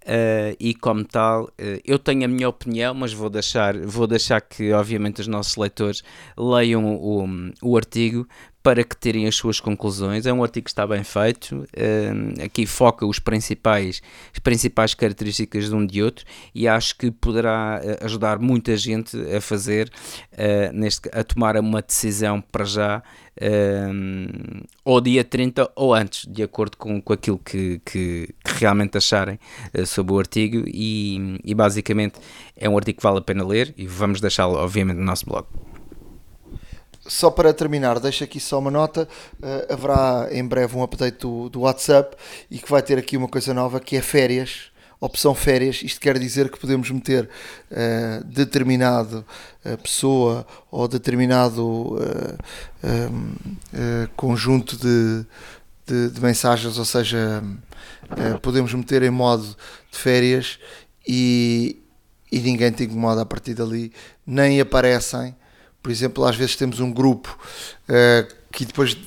uh, e como tal, uh, eu tenho a minha opinião, mas vou deixar, vou deixar que obviamente os nossos leitores leiam o, o artigo para que terem as suas conclusões. É um artigo que está bem feito, uh, aqui foca os principais, as principais características de um de outro e acho que poderá eh, ajudar muita gente a fazer, uh, neste, a tomar uma decisão para já, uh, ou dia 30 ou antes, de acordo com, com aquilo que, que, que realmente acharem sobre o artigo e, e basicamente é um artigo que vale a pena ler e vamos deixá-lo obviamente no nosso blog. Só para terminar, deixo aqui só uma nota: uh, haverá em breve um update do, do WhatsApp e que vai ter aqui uma coisa nova que é férias opção férias, isto quer dizer que podemos meter uh, determinado uh, pessoa ou determinado uh, conjunto de, de, de, mensagens, ou seja, podemos meter em modo de férias e, e ninguém te incomoda a partir dali, nem aparecem por exemplo, às vezes temos um grupo uh, que depois uh,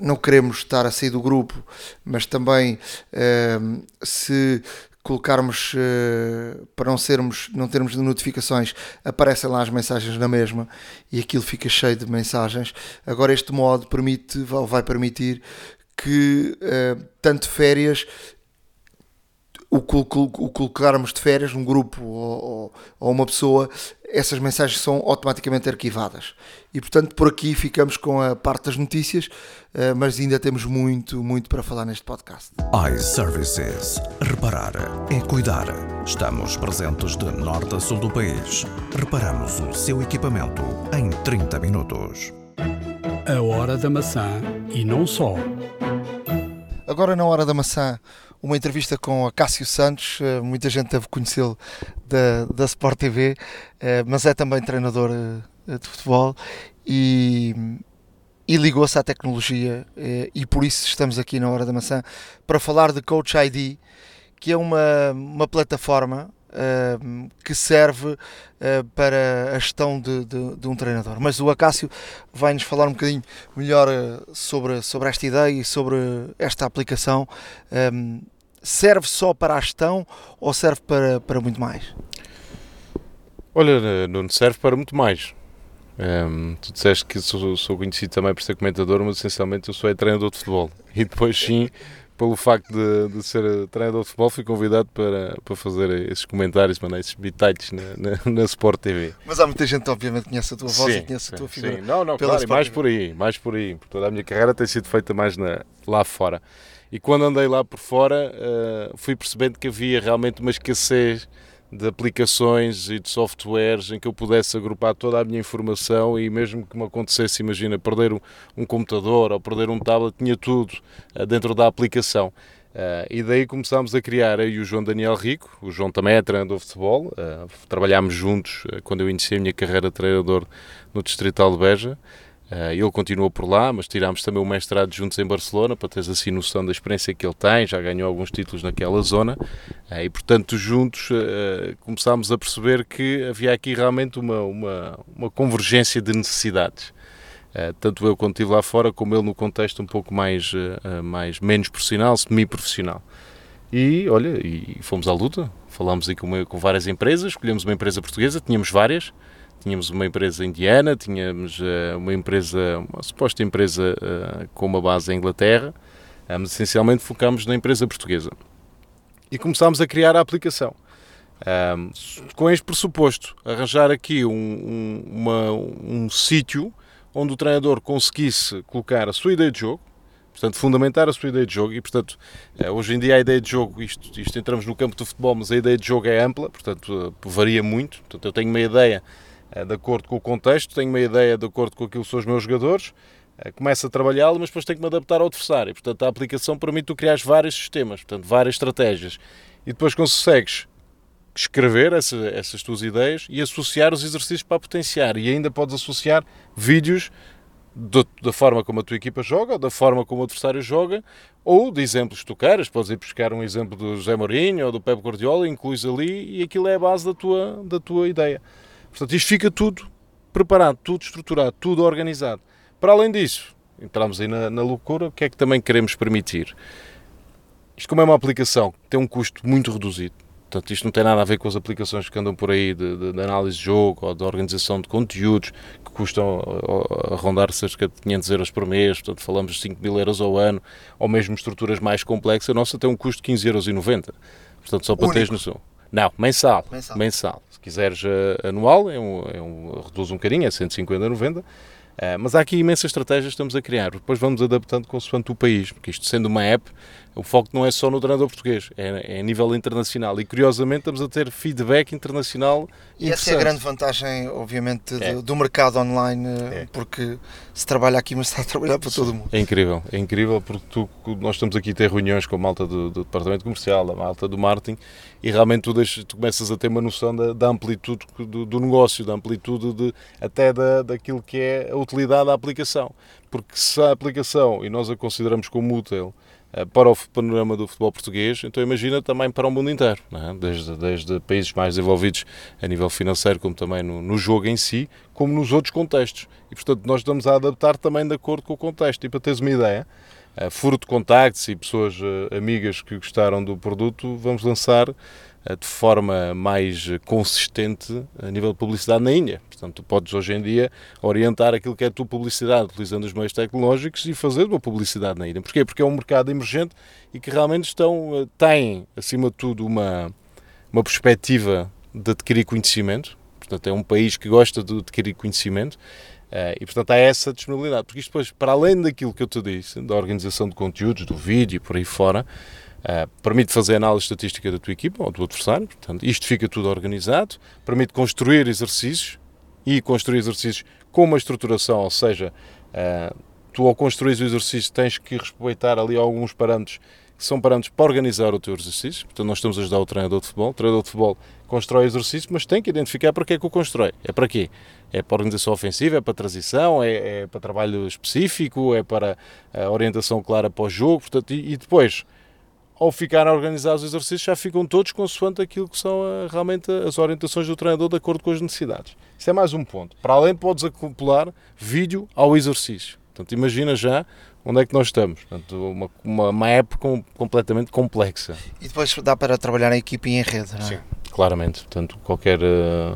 não queremos estar a sair do grupo, mas também uh, se colocarmos para não sermos, não termos notificações, aparecem lá as mensagens na mesma e aquilo fica cheio de mensagens. Agora este modo permite, vai permitir que tanto férias o, o colocarmos de férias um grupo ou, ou, uma pessoa, essas mensagens são automaticamente arquivadas. E portanto, por aqui ficamos com a parte das notícias, eh, mas ainda temos muito, muito para falar neste podcast. iServices. Reparar é cuidar. Estamos presentes de norte a sul do país. Reparamos o seu equipamento em 30 minutos. A hora da maçã e não só. Agora, na hora da maçã uma entrevista com a Cássio Santos, eh, muita gente deve conhecê-lo da, da Sport TV, eh, mas é também treinador eh, de futebol e, e ligou-se à tecnologia e por isso estamos aqui na Hora da Maçã para falar de Coach ID, que é uma, uma plataforma que serve uh, para a gestão de, de, de, um treinador. Mas o Acácio vai nos falar um bocadinho melhor uh, sobre, sobre esta ideia e sobre esta aplicação. Um, serve só para a gestão ou serve para, para muito mais? Olha, não serve para muito mais. Um, tu disseste que sou, sou, conhecido também por ser comentador, mas essencialmente eu sou é treinador de futebol. E depois sim pelo facto de, de, ser treinador de futebol, fui convidado para, para fazer esses comentários, mandar esses bitites na, na, na, Sport TV. Mas há muita gente que obviamente conhece a tua voz sim, e conhece a tua figura. Sim, não, não, claro, mais por aí, mais por aí. Toda a minha carreira tem sido feita mais na, lá fora. E quando andei lá por fora, uh, fui percebendo que havia realmente uma escassez de aplicações e de softwares em que eu pudesse agrupar toda a minha informação e mesmo que me acontecesse, imagina, perder um, um computador ou perder um tablet, tinha tudo uh, dentro da aplicação. Uh, e daí começámos a criar aí o João Daniel Rico, o João também é treinador de futebol, uh, trabalhámos juntos quando eu iniciei a minha carreira de treinador no Distrital de Beja, Uh, ele continuou por lá, mas tirámos também o mestrado juntos em Barcelona para teres assim noção da experiência que ele tem, já ganhou alguns títulos naquela zona uh, e portanto juntos uh, começámos a perceber que havia aqui realmente uma, uma, uma convergência de necessidades. tanto eu quando estive lá fora como ele no contexto um pouco mais, mais menos profissional, semi-profissional. E olha, e fomos à luta, falámos aí com, com várias empresas, escolhemos uma empresa portuguesa, tínhamos várias, Tínhamos uma empresa indiana, tínhamos uh, uma empresa, uma suposta empresa uh, com uma base em Inglaterra, uh, mas essencialmente focámos na empresa portuguesa. E começámos a criar a aplicação. com este pressuposto, arranjar aqui um, um, um sítio onde o treinador conseguisse colocar a sua ideia de jogo, portanto, fundamentar a sua ideia de jogo e, portanto, hoje em dia a ideia de jogo, isto, isto entramos no campo do futebol, mas a ideia de jogo é ampla, portanto, varia muito, portanto, eu tenho uma ideia de acordo com o contexto, tenho uma ideia de acordo com aquilo que são os meus jogadores, é, começo a trabalhá-lo, mas depois tenho que me adaptar ao adversário. Portanto, a aplicação permite tu criar vários sistemas, portanto, várias estratégias. E depois consegues escrever essa, essas tuas ideias e associar os exercícios para potenciar. E ainda podes associar vídeos do, da forma como a tua equipa joga, da forma como o adversário joga, ou de exemplos que tu queiras. Podes ir buscar um exemplo do José Mourinho ou do Pep Guardiola, incluís ali e aquilo é a base da tua, da tua ideia. Portanto, isto fica tudo preparado, tudo estruturado, tudo organizado. Para além disso, entramos aí na, na loucura, o que é que também queremos permitir? Isto, como é uma aplicação, tem um custo muito reduzido. Portanto, isto não tem nada a ver com as aplicações que andam por aí de, de, de análise de jogo ou de organização de conteúdos que custam a, a, rondar cerca de 500 euros por mês, portanto, falamos de 5 mil euros ao ano, ou mesmo estruturas mais complexas. A nossa tem um custo de 15,90 euros. Portanto, só para teres noção. Não, mensal. Mensal. mensal. Se quiseres uh, anual, é um, é um, reduz um bocadinho, é 150,90. Uh, eh, mas há aqui imensas estratégias que estamos a criar. Depois vamos adaptando consoante o país, porque isto sendo uma app, o foco não é só no treinador português, é, é a nível internacional. E curiosamente estamos a ter feedback internacional. E essa é a grande vantagem, obviamente, é. do, do, mercado online, é. porque se trabalha aqui, mas está a trabalhar para Sim. todo mundo. É incrível, é incrível porque tu, nós estamos aqui a ter reuniões com a malta do, do departamento comercial, a malta do marketing, e realmente tu, deixas, tu começas a ter uma noção da, da amplitude do, do, negócio, da amplitude de, até da, daquilo que é a utilidade da aplicação. Porque se a aplicação, e nós a consideramos como útil, para o panorama do futebol português, então imagina também para o mundo inteiro, é? desde, desde países mais desenvolvidos a nível financeiro, como também no, no, jogo em si, como nos outros contextos. E portanto nós estamos a adaptar também de acordo com o contexto. E para teres uma ideia, uh, furo de contactos e pessoas uh, amigas que gostaram do produto, vamos lançar de forma mais consistente a nível de publicidade na Índia. Portanto, tu podes hoje em dia orientar aquilo que é a tua publicidade utilizando os meios tecnológicos e fazer uma publicidade na Índia. Porquê? Porque é um mercado emergente e que realmente estão, têm, acima de tudo, uma, uma perspectiva de adquirir conhecimento. Portanto, é um país que gosta de adquirir conhecimento Uh, e portanto há essa disponibilidade, porque isto depois, para além daquilo que eu te disse, da organização de conteúdos, do vídeo e por aí fora, uh, permite fazer análise estatística da tua equipa ou do adversário, portanto isto fica tudo organizado, permite construir exercícios e construir exercícios com uma estruturação, ou seja, uh, tu ao construir o exercício tens que respeitar ali alguns parâmetros que são parâmetros para organizar o teu exercício. Portanto, nós estamos a ajudar o treinador de futebol. O treinador de futebol constrói o exercício, mas tem que identificar para que é que o constrói. É para quê? É para organização ofensiva, é para transição, é, é para trabalho específico, é para a orientação clara para o jogo. Portanto, e, e depois, ao ficar organizados os exercícios, já ficam todos consoante aquilo que são a, realmente as orientações do treinador de acordo com as necessidades. Isso é mais um ponto. Para além, podes acoplar vídeo ao exercício. Portanto, imagina já onde é que nós estamos. Portanto, uma, uma, uma app com, completamente complexa. E depois dá para trabalhar em equipe e em rede, não é? Sim, claramente. Portanto, qualquer. Uh,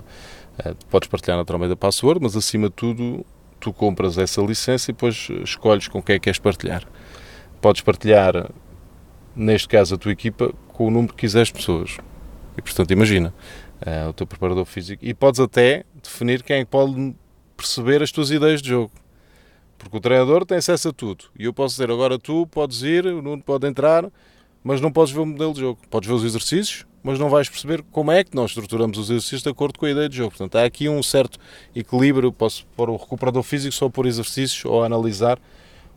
uh, podes partilhar naturalmente a password, mas acima de tudo, tu compras essa licença e depois escolhes com quem é que queres partilhar. Podes partilhar, neste caso, a tua equipa com o número que quiseres pessoas. E, portanto, imagina uh, o teu preparador físico. E podes até definir quem é pode perceber as tuas ideias de jogo. Porque o treinador tem acesso a tudo. E eu posso dizer, agora tu podes ir, o Nuno pode entrar, mas não podes ver o modelo de jogo. Podes ver os exercícios, mas não vais perceber como é que nós estruturamos os exercícios de acordo com a ideia de jogo. Portanto, há aqui um certo equilíbrio. Posso pôr o recuperador físico só por exercícios ou analisar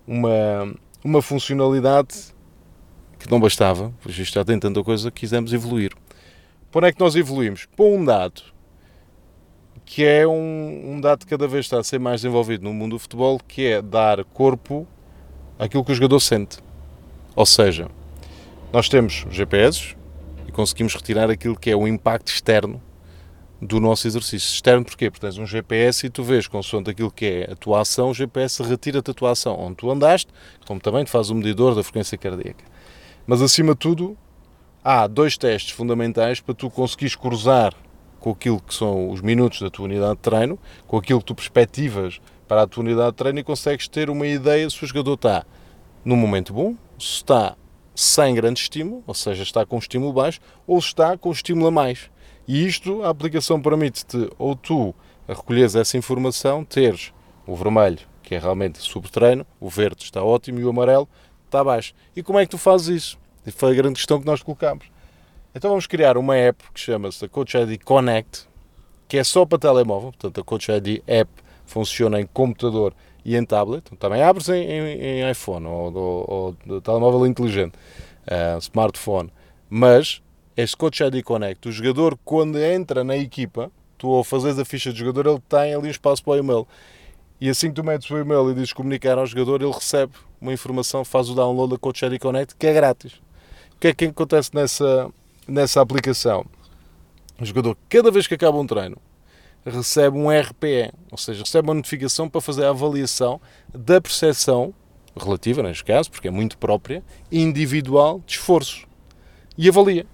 uma, uma funcionalidade que não bastava, pois já tem tanta coisa quisemos evoluir. Por onde é que nós evoluímos? Para um dado que é um, um dado que cada vez está a ser mais desenvolvido no mundo do futebol, que é dar corpo àquilo que o jogador sente. Ou seja, nós temos GPS e conseguimos retirar aquilo que é o impacto externo do nosso exercício. Externo porquê? Porque tens um GPS e tu vês, consoante aquilo que é a tua ação, o GPS retira-te a tua ação onde tu andaste, como também te faz o medidor da frequência cardíaca. Mas acima de tudo, há dois testes fundamentais para tu conseguires cruzar com aquilo que são os minutos da tua unidade de treino, com aquilo que tu perspectivas para a tua unidade de treino e consegues ter uma ideia se o jogador está num momento bom, se está sem grande estímulo, ou seja, está com um estímulo baixo, ou se está com um estímulo a mais. E isto, a aplicação permite-te, ou tu, recolheres essa informação, teres o vermelho, que é realmente subtreino, o verde está ótimo e o amarelo está baixo. E como é que tu fazes isso? E foi a grande questão que nós colocámos. Então vamos criar uma app que chama-se Coach ID Connect, que é só para telemóvel, portanto a Coach ID App funciona em computador e em tablet, também abres em, em, em iPhone ou, ou, ou, telemóvel inteligente, uh, smartphone, mas este Coach ID Connect, o jogador quando entra na equipa, tu ao fazeres a ficha de jogador, ele tem ali espaço para o e-mail. E assim que tu metes o e-mail e dizes comunicar ao jogador, ele recebe uma informação, faz o download da Coach ID Connect, que é grátis. O que é que acontece nessa, nessa aplicação, o jogador, cada vez que acaba um treino, recebe um RPE, ou seja, recebe uma notificação para fazer a avaliação da percepção relativa, neste caso, porque é muito própria, individual de esforços. E avalia.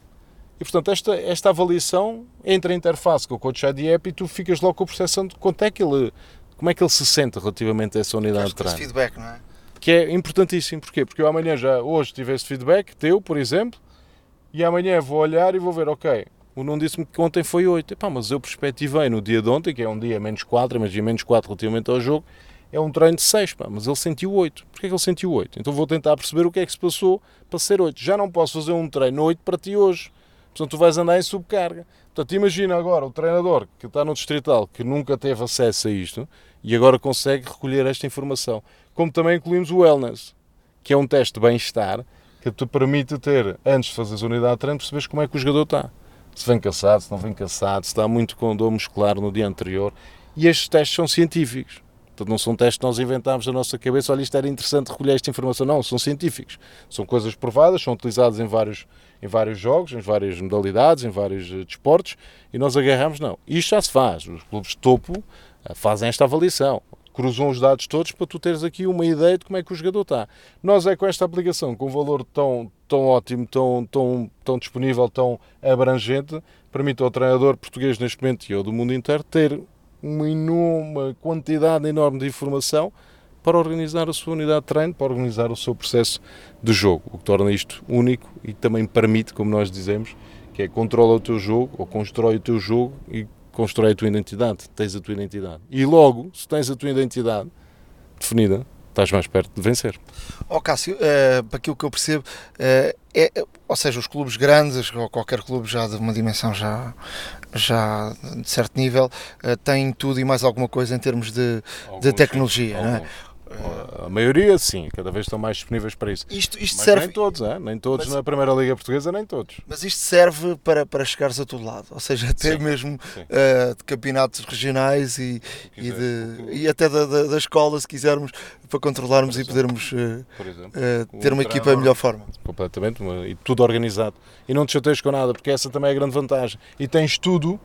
E, portanto, esta, esta avaliação entra em interface com o Coach e tu ficas logo com a percepção de quanto é que ele, como é que ele se sente relativamente a essa unidade de treino. feedback, não é? Que é importantíssimo. Porquê? Porque eu amanhã já, hoje, tive esse feedback teu, por exemplo, e amanhã vou olhar e vou ver, ok, o Nuno disse-me que ontem foi 8. Epá, mas eu perspectivei no dia de ontem, que é um dia menos 4, mas dia menos 4 relativamente ao jogo, é um treino de 6, pá, mas ele sentiu 8. Porquê que ele sentiu 8? Então vou tentar perceber o que é que se passou para ser 8. Já não posso fazer um treino 8 para ti hoje. Portanto, tu vais andar em subcarga. Portanto, imagina agora o treinador que está no Distrital, que nunca teve acesso a isto, e agora consegue recolher esta informação. Como também incluímos o Wellness, que é um teste de bem-estar, que te permite ter, antes de fazeres a unidade de treino, perceberes como é que o jogador está. Se vem cansado, se não vem cansado, se está muito com dor muscular no dia anterior. E estes testes são científicos. Portanto, não são testes que nós inventámos na nossa cabeça, olha, isto era interessante recolher esta informação. Não, são científicos. São coisas provadas, são utilizadas em vários, em vários jogos, em várias modalidades, em vários uh, desportos, e nós agarramos, não. Isto já se faz. Os clubes de topo uh, fazem esta avaliação. Cruzam os dados todos para tu teres aqui uma ideia de como é que o jogador está. Nós é com esta aplicação, com um valor tão, tão ótimo, tão, tão, tão disponível, tão abrangente, permite ao treinador português neste momento e ao do mundo inteiro ter uma enorme quantidade enorme de informação para organizar a sua unidade de treino, para organizar o seu processo de jogo, o que torna isto único e também permite, como nós dizemos, que é controla o teu jogo ou constrói o teu jogo e constrói a tua identidade, tens a tua identidade. E logo, se tens a tua identidade definida, estás mais perto de vencer. Ó oh, Cássio, uh, para aquilo que eu percebo, uh, é, ou seja, os clubes grandes, ou qualquer clube já de uma dimensão já, já de certo nível, uh, têm tudo e mais alguma coisa em termos de, de tecnologia, não é? A maioria, sim, cada vez estão mais disponíveis para isso. Isto, isto mas serve... nem todos, é? nem todos mas... na Primeira Liga Portuguesa, nem todos. Mas isto serve para, para chegares a todo lado, ou seja, até sim, mesmo sim. Uh, de campeonatos regionais e, e, de, e até da, da, da, escola, se quisermos, para controlarmos e podermos uh, exemplo, uh, ter uma equipa em melhor forma. Completamente, e tudo organizado. E não te chateias com nada, porque essa também é a grande vantagem. E tens tudo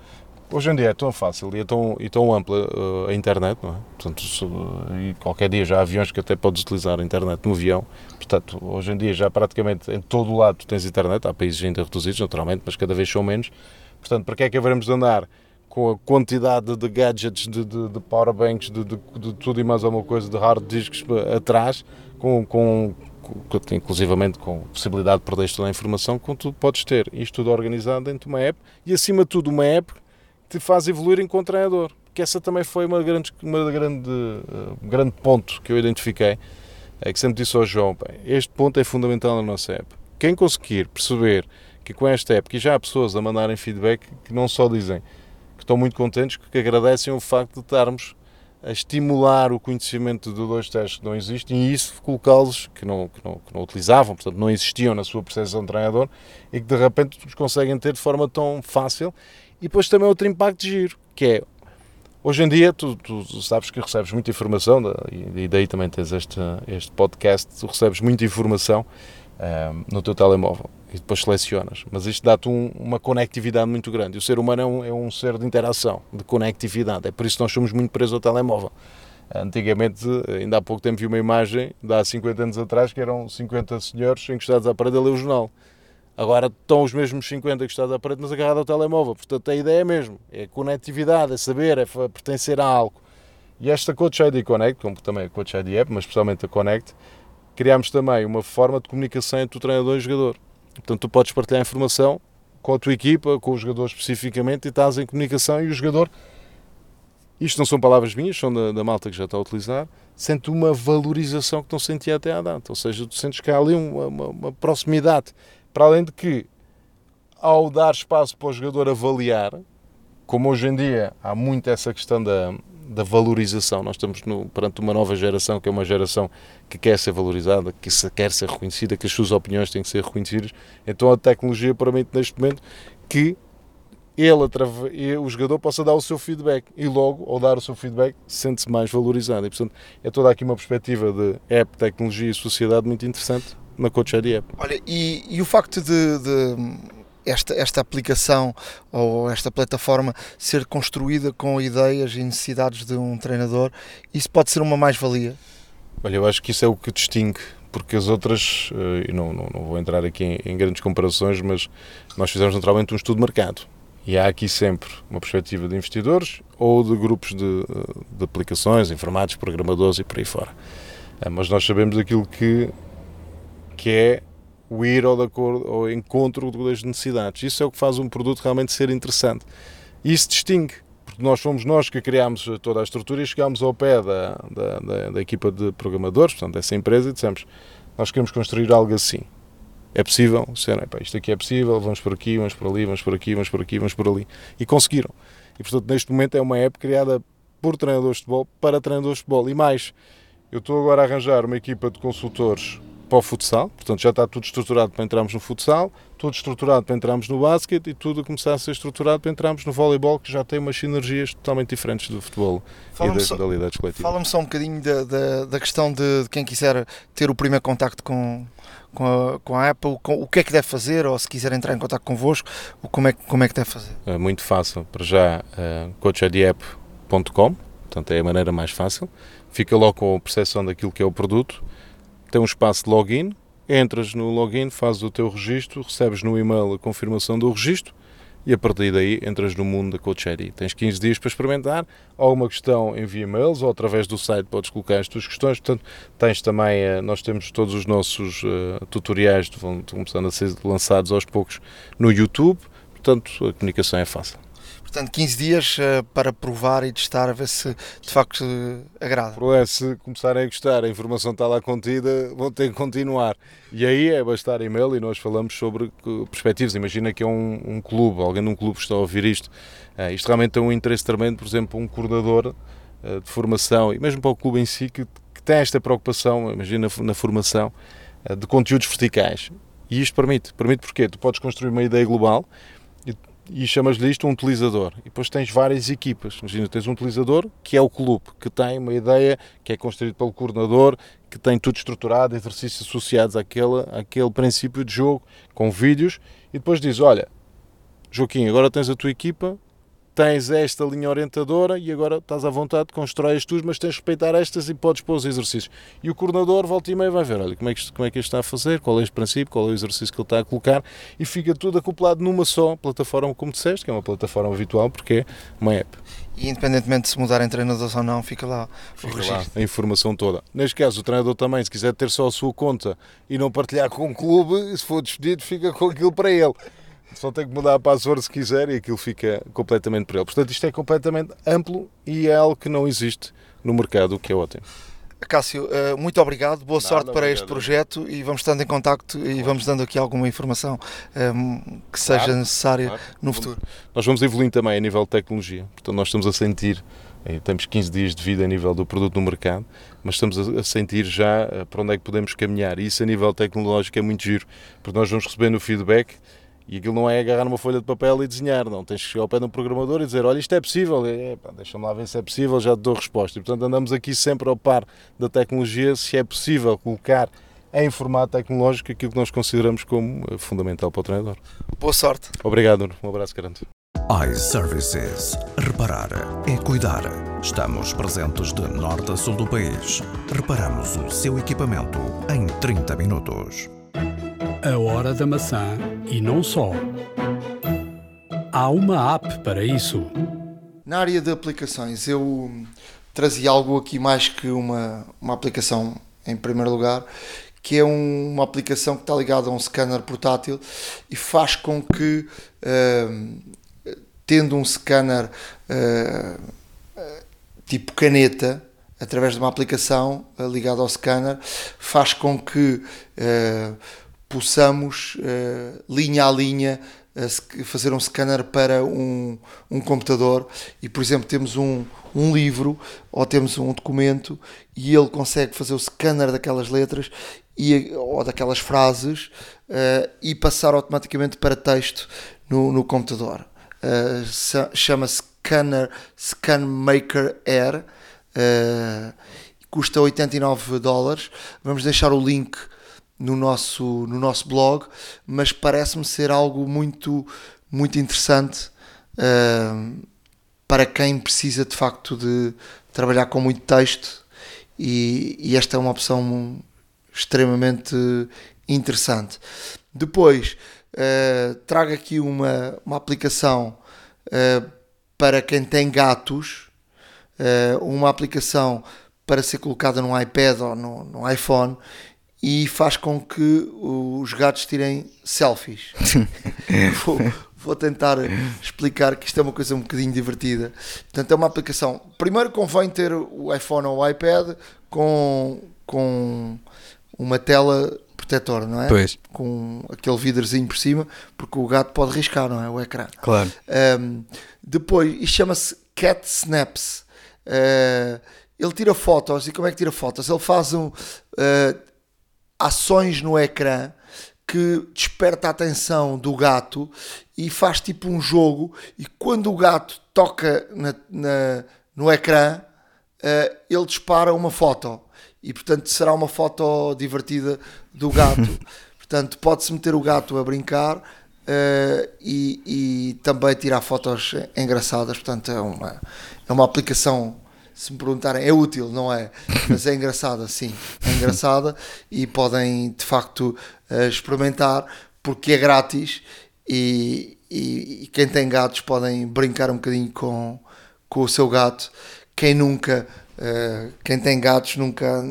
Hoje em dia é tão fácil e é tão, e tão ampla uh, a internet, não é? Portanto, se, e qualquer dia já há aviões que até podes utilizar a internet no avião. Portanto, hoje em dia já praticamente em todo o lado tens internet. Há países ainda reduzidos, naturalmente, mas cada vez são menos. Portanto, para que é que haveremos de andar com a quantidade de gadgets, de, de, de powerbanks, de, de, de, tudo e mais alguma coisa, de hard disks atrás, com, com, com, inclusivamente com possibilidade de perder toda a informação, com tu podes ter isto tudo organizado dentro de uma app e, acima de tudo, uma app te faz evoluir enquanto treinador. Que essa também foi uma grande, uma grande, uh, grande ponto que eu identifiquei. É que sempre disse ao João: este ponto é fundamental na nossa app. Quem conseguir perceber que com esta app, que já há pessoas a mandarem feedback que não só dizem que estão muito contentes, que agradecem o facto de estarmos a estimular o conhecimento de dois testes que não existem e isso colocá-los que não, que, não, que não utilizavam, portanto não existiam na sua percepção de treinador e que de repente os conseguem ter de forma tão fácil e depois também outro impacto de giro, que é, hoje em dia, tu, tu sabes que recebes muita informação, e daí também tens este, este podcast, tu recebes muita informação um, no teu telemóvel e depois selecionas. Mas isto dá-te um, uma conectividade muito grande. E o ser humano é um, é um ser de interação, de conectividade. É por isso que nós somos muito presos ao telemóvel. Antigamente, ainda há pouco tempo, vi uma imagem, de há 50 anos atrás, que eram 50 senhores encostados à parede a ler o jornal. Agora estão os mesmos 50 que está à parede, mas agarrado ao telemóvel. Portanto, a ideia é mesmo: é conectividade, é saber, é pertencer a algo. E esta Coach ID Connect, como também a Coach ID App, mas especialmente a Connect, criámos também uma forma de comunicação entre o treinador e o jogador. Portanto, tu podes partilhar informação com a tua equipa, com o jogador especificamente, e estás em comunicação e o jogador, isto não são palavras minhas, são da, da malta que já está a utilizar, sente uma valorização que não sentia até à data. Ou seja, tu sentes que há ali uma, uma, uma proximidade para além de que, ao dar espaço para o jogador avaliar, como hoje em dia há muito essa questão da, da valorização, nós estamos no, perante uma nova geração que é uma geração que quer ser valorizada, que se, quer ser reconhecida, que as suas opiniões têm que ser reconhecidas, então a tecnologia permite neste momento que ele, o jogador possa dar o seu feedback e logo, ao dar o seu feedback, sente-se mais valorizado. E, portanto, é toda aqui uma perspectiva de app, tecnologia e sociedade muito interessante na Coach App. Olha, e, e o facto de, de, esta, esta aplicação ou esta plataforma ser construída com ideias e necessidades de um treinador, isso pode ser uma mais-valia? Olha, eu acho que isso é o que distingue, porque as outras, eh, e não, não, não vou entrar aqui em, em grandes comparações, mas nós fizemos naturalmente um estudo de mercado. E há aqui sempre uma perspectiva de investidores ou de grupos de, de aplicações, informáticos, programadores e por aí fora. Eh, mas nós sabemos aquilo que que é o ir ao, acordo, ao encontro das necessidades. Isso é o que faz um produto realmente ser interessante. E isso distingue, porque nós fomos nós que criámos toda a estrutura e chegámos ao pé da, da, da, da equipa de programadores, portanto, dessa empresa, e dissemos: Nós queremos construir algo assim. É possível? Disseram, isto aqui é possível, vamos por aqui, vamos por ali, vamos por aqui, vamos por aqui, vamos por ali. E conseguiram. E portanto, neste momento é uma app criada por treinadores de futebol para treinadores de futebol. E mais, eu estou agora a arranjar uma equipa de consultores para o futsal, portanto já está tudo estruturado para entrarmos no futsal, tudo estruturado para entrarmos no basquete e tudo a começar a ser estruturado para entrarmos no voleibol, que já tem umas sinergias totalmente diferentes do futebol e das só, modalidades coletivas. Fala-me só um bocadinho da, da, da questão de, de, quem quiser ter o primeiro contacto com, com, a, com a Apple, com, o que é que deve fazer, ou se quiser entrar em contato convosco, como é, como é que deve fazer? É muito fácil, para já, uh, coachidap.com portanto é a maneira mais fácil. Fica logo com a percepção daquilo que é o produto, tem um espaço de login, entras no login, fazes o teu registro, recebes no e-mail a confirmação do registro e a partir daí entras no mundo da Coach ID. Tens 15 dias para experimentar, alguma questão envia e-mails ou através do site podes colocar as tuas questões, portanto tens também, eh, nós temos todos os nossos uh, tutoriais, vão começando a ser lançados aos poucos no YouTube, portanto a comunicação é fácil. Portanto, 15 dias uh, para provar e testar, a ver se de facto agrada. É, se começarem a gostar, a informação está lá contida, vão ter que continuar. E aí é bastar e-mail e nós falamos sobre perspectivas. Imagina que é um, um clube, alguém num clube está a ouvir isto. Uh, isto realmente tem um interesse tremendo, por exemplo, um coordenador de formação e mesmo para o clube em si que, que tem esta preocupação, imagina na formação, de conteúdos verticais. E isto permite. Permite porque tu podes construir uma ideia global e chamas-lhe isto um utilizador. E depois tens várias equipas. Imagina, tens um utilizador que é o clube, que tem uma ideia que é construído pelo coordenador, que tem tudo estruturado, exercícios associados àquele, àquele princípio de jogo, com vídeos, e depois diz: Olha, Joaquim, agora tens a tua equipa, tens esta linha orientadora e agora estás à vontade, constrói as tuas, mas tens de respeitar estas e podes pôr os exercícios. E o coordenador volta e meia vai ver, olha, como é, que, como é que ele está a fazer, qual é este princípio, qual é o exercício que ele está a colocar e fica tudo acoplado numa só plataforma, como disseste, que é uma plataforma virtual, porque é uma app. E independentemente de se mudarem treinadores ou não, fica lá fica lá a informação toda. Neste caso, o treinador também, se quiser ter só a sua conta e não partilhar com o clube, se for despedido, fica com aquilo para ele. Só tem que mudar a password se quiser e aquilo fica completamente para ele. Portanto, isto é completamente amplo e é algo que não existe no mercado, o que é ótimo. Cássio, eh, muito obrigado, boa Nada, sorte para obrigado. este projeto e vamos estando em contacto e vamos dando aqui alguma informação um, ehm, que seja claro, necessária claro. no futuro. Nós vamos evoluindo também a nível de tecnologia, portanto nós estamos a sentir, eh, temos 15 dias de vida a nível do produto no mercado, mas estamos a sentir já eh, para onde é que podemos caminhar e isso a nível tecnológico é muito giro, porque nós vamos recebendo o feedback e aquilo não é agarrar numa folha de papel e desenhar, não. Tens que chegar ao pé de um programador e dizer: Olha, isto é possível. Deixa-me lá ver se é possível, já te dou resposta. E portanto andamos aqui sempre ao par da tecnologia, se é possível colocar em formato tecnológico aquilo que nós consideramos como eh, fundamental para o treinador. Boa sorte. Obrigado, um abraço grande. iServices. Reparar é cuidar. Estamos presentes de norte a sul do país. Reparamos o seu equipamento em 30 minutos. A Hora da Maçã e não só. Há uma app para isso. Na área de aplicações, eu trazia algo aqui mais que uma, uma aplicação em primeiro lugar, que é um, uma aplicação que está ligada a um scanner portátil e faz com que, uh, tendo um scanner uh, tipo caneta, através de uma aplicação uh, ligada ao scanner, faz com que possamos, uh, linha a linha, uh, fazer um scanner para um, um computador e, por exemplo, temos um, um livro ou temos um documento e ele consegue fazer o scanner daquelas letras e, ou daquelas frases uh, e passar automaticamente para texto no, no computador. Uh, Chama-se Scanner Scan Maker Air. Uh, custa 89 dólares. Vamos deixar o link no nosso, no nosso blog, mas parece-me ser algo muito, muito interessante uh, para quem precisa de facto de trabalhar com muito texto e, e esta é uma opção extremamente interessante. Depois uh, trago aqui uma, uma aplicação uh, para quem tem gatos, uma aplicação para ser colocada no iPad ou no, no iPhone e faz com que os gatos tirem selfies. [LAUGHS] vou, vou, tentar explicar que isto é uma coisa um bocadinho divertida. Portanto, é uma aplicação. Primeiro convém ter o iPhone ou o iPad com, com uma tela protetora, não é? Pois. Com aquele vidrozinho por cima, porque o gato pode riscar, não é? O ecrã. Claro. Um, depois, isto chama-se Cat Snaps. Uh, ele tira fotos, e como é que tira fotos? Ele faz um. Uh, ações no ecrã que desperta a atenção do gato e faz tipo um jogo e quando o gato toca na, na, no ecrã uh, ele dispara uma foto. E portanto será uma foto divertida do gato. [LAUGHS] Portanto pode-se meter o gato a brincar uh, e, e, também tirar fotos engraçadas. Portanto é uma, é uma aplicação se me perguntarem, é útil, não é? Mas é engraçada, sim, é engraçada e podem de facto uh, experimentar porque é grátis e, e, e, quem tem gatos podem brincar um bocadinho com, com o seu gato. Quem nunca, uh, quem tem gatos nunca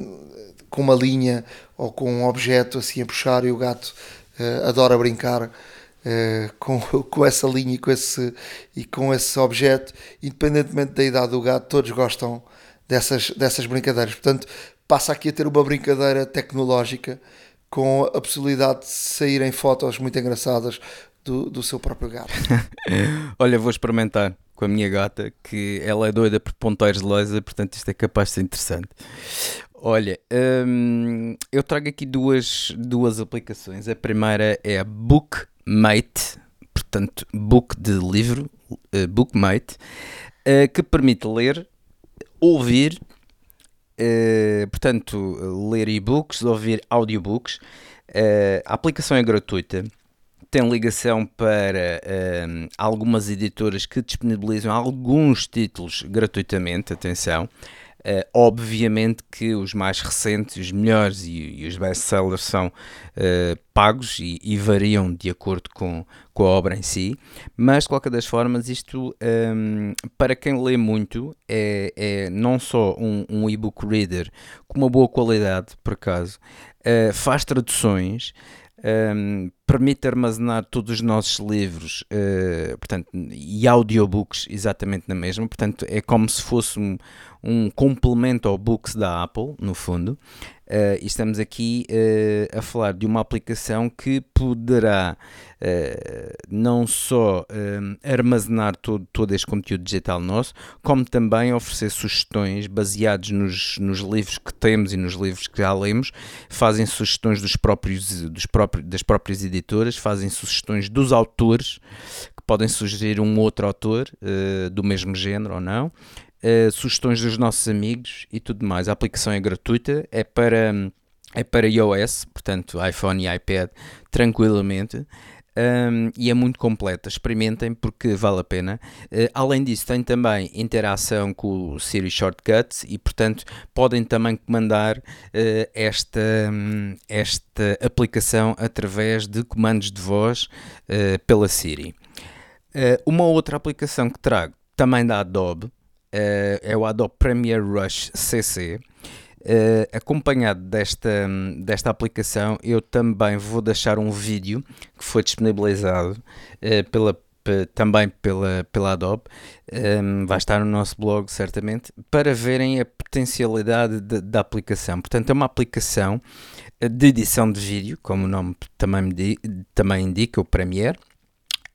com uma linha ou com um objeto assim a puxar e o gato uh, adora brincar uh, com, [LAUGHS] com essa linha e com, esse, e com esse objeto, independentemente da idade do gato, todos gostam dessas, dessas brincadeiras. Portanto, passa aqui a ter uma brincadeira tecnológica com a possibilidade de saírem fotos muito engraçadas do, do seu próprio gato. [LAUGHS] Olha, vou experimentar com a minha gata, que ela é doida por ponteiros de laser, portanto isto é capaz de ser interessante. Olha, hum, eu trago aqui duas, duas aplicações. A primeira é a Bookmate, portanto, book de livro, uh, Bookmate, uh, que permite ler, ouvir, uh, portanto, ler e-books, ouvir audiobooks. a aplicação é gratuita tem ligação para hum, algumas editoras que disponibilizam alguns títulos gratuitamente, atenção. Uh, obviamente que os mais recentes, os melhores e, e os best-sellers são uh, pagos e, e, variam de acordo com, com a obra em si, mas de qualquer das formas, isto um, para quem lê muito é, é não só um, um e-book reader com uma boa qualidade, por acaso, uh, faz traduções um, permite armazenar todos os nossos livros uh, portanto, e audiobooks exatamente na mesma, portanto é como se fosse um, um complemento ao Books da Apple, no fundo, Uh, e estamos aqui uh, a falar de uma aplicação que poderá não só armazenar todo, todo este conteúdo digital nosso, como também oferecer sugestões baseadas nos, nos livros que temos e nos livros que já lemos, fazem sugestões dos próprios, dos próprios, das próprias editoras, fazem sugestões dos autores, que podem sugerir um outro autor do mesmo género ou não, uh, sugestões dos nossos amigos e tudo mais. A aplicação é gratuita, é para, é para iOS, portanto iPhone e iPad, tranquilamente. Um, e é muito completa. Experimentem porque vale a pena. Uh, além disso, tem também interação com o Siri Shortcuts e, portanto, podem também comandar uh, esta, um, esta aplicação através de comandos de voz uh, pela Siri. uma outra aplicação que trago também da Adobe é o Adobe Premiere Rush CC. Uh, eh, acompanhado desta, desta aplicação, eu também vou deixar um vídeo que foi disponibilizado uh, pela, também pela, pela Adobe, um, vai estar no nosso blog certamente, para verem a potencialidade da aplicação. Portanto, é uma aplicação de edição de vídeo, como o nome também, me também indica, o Premiere.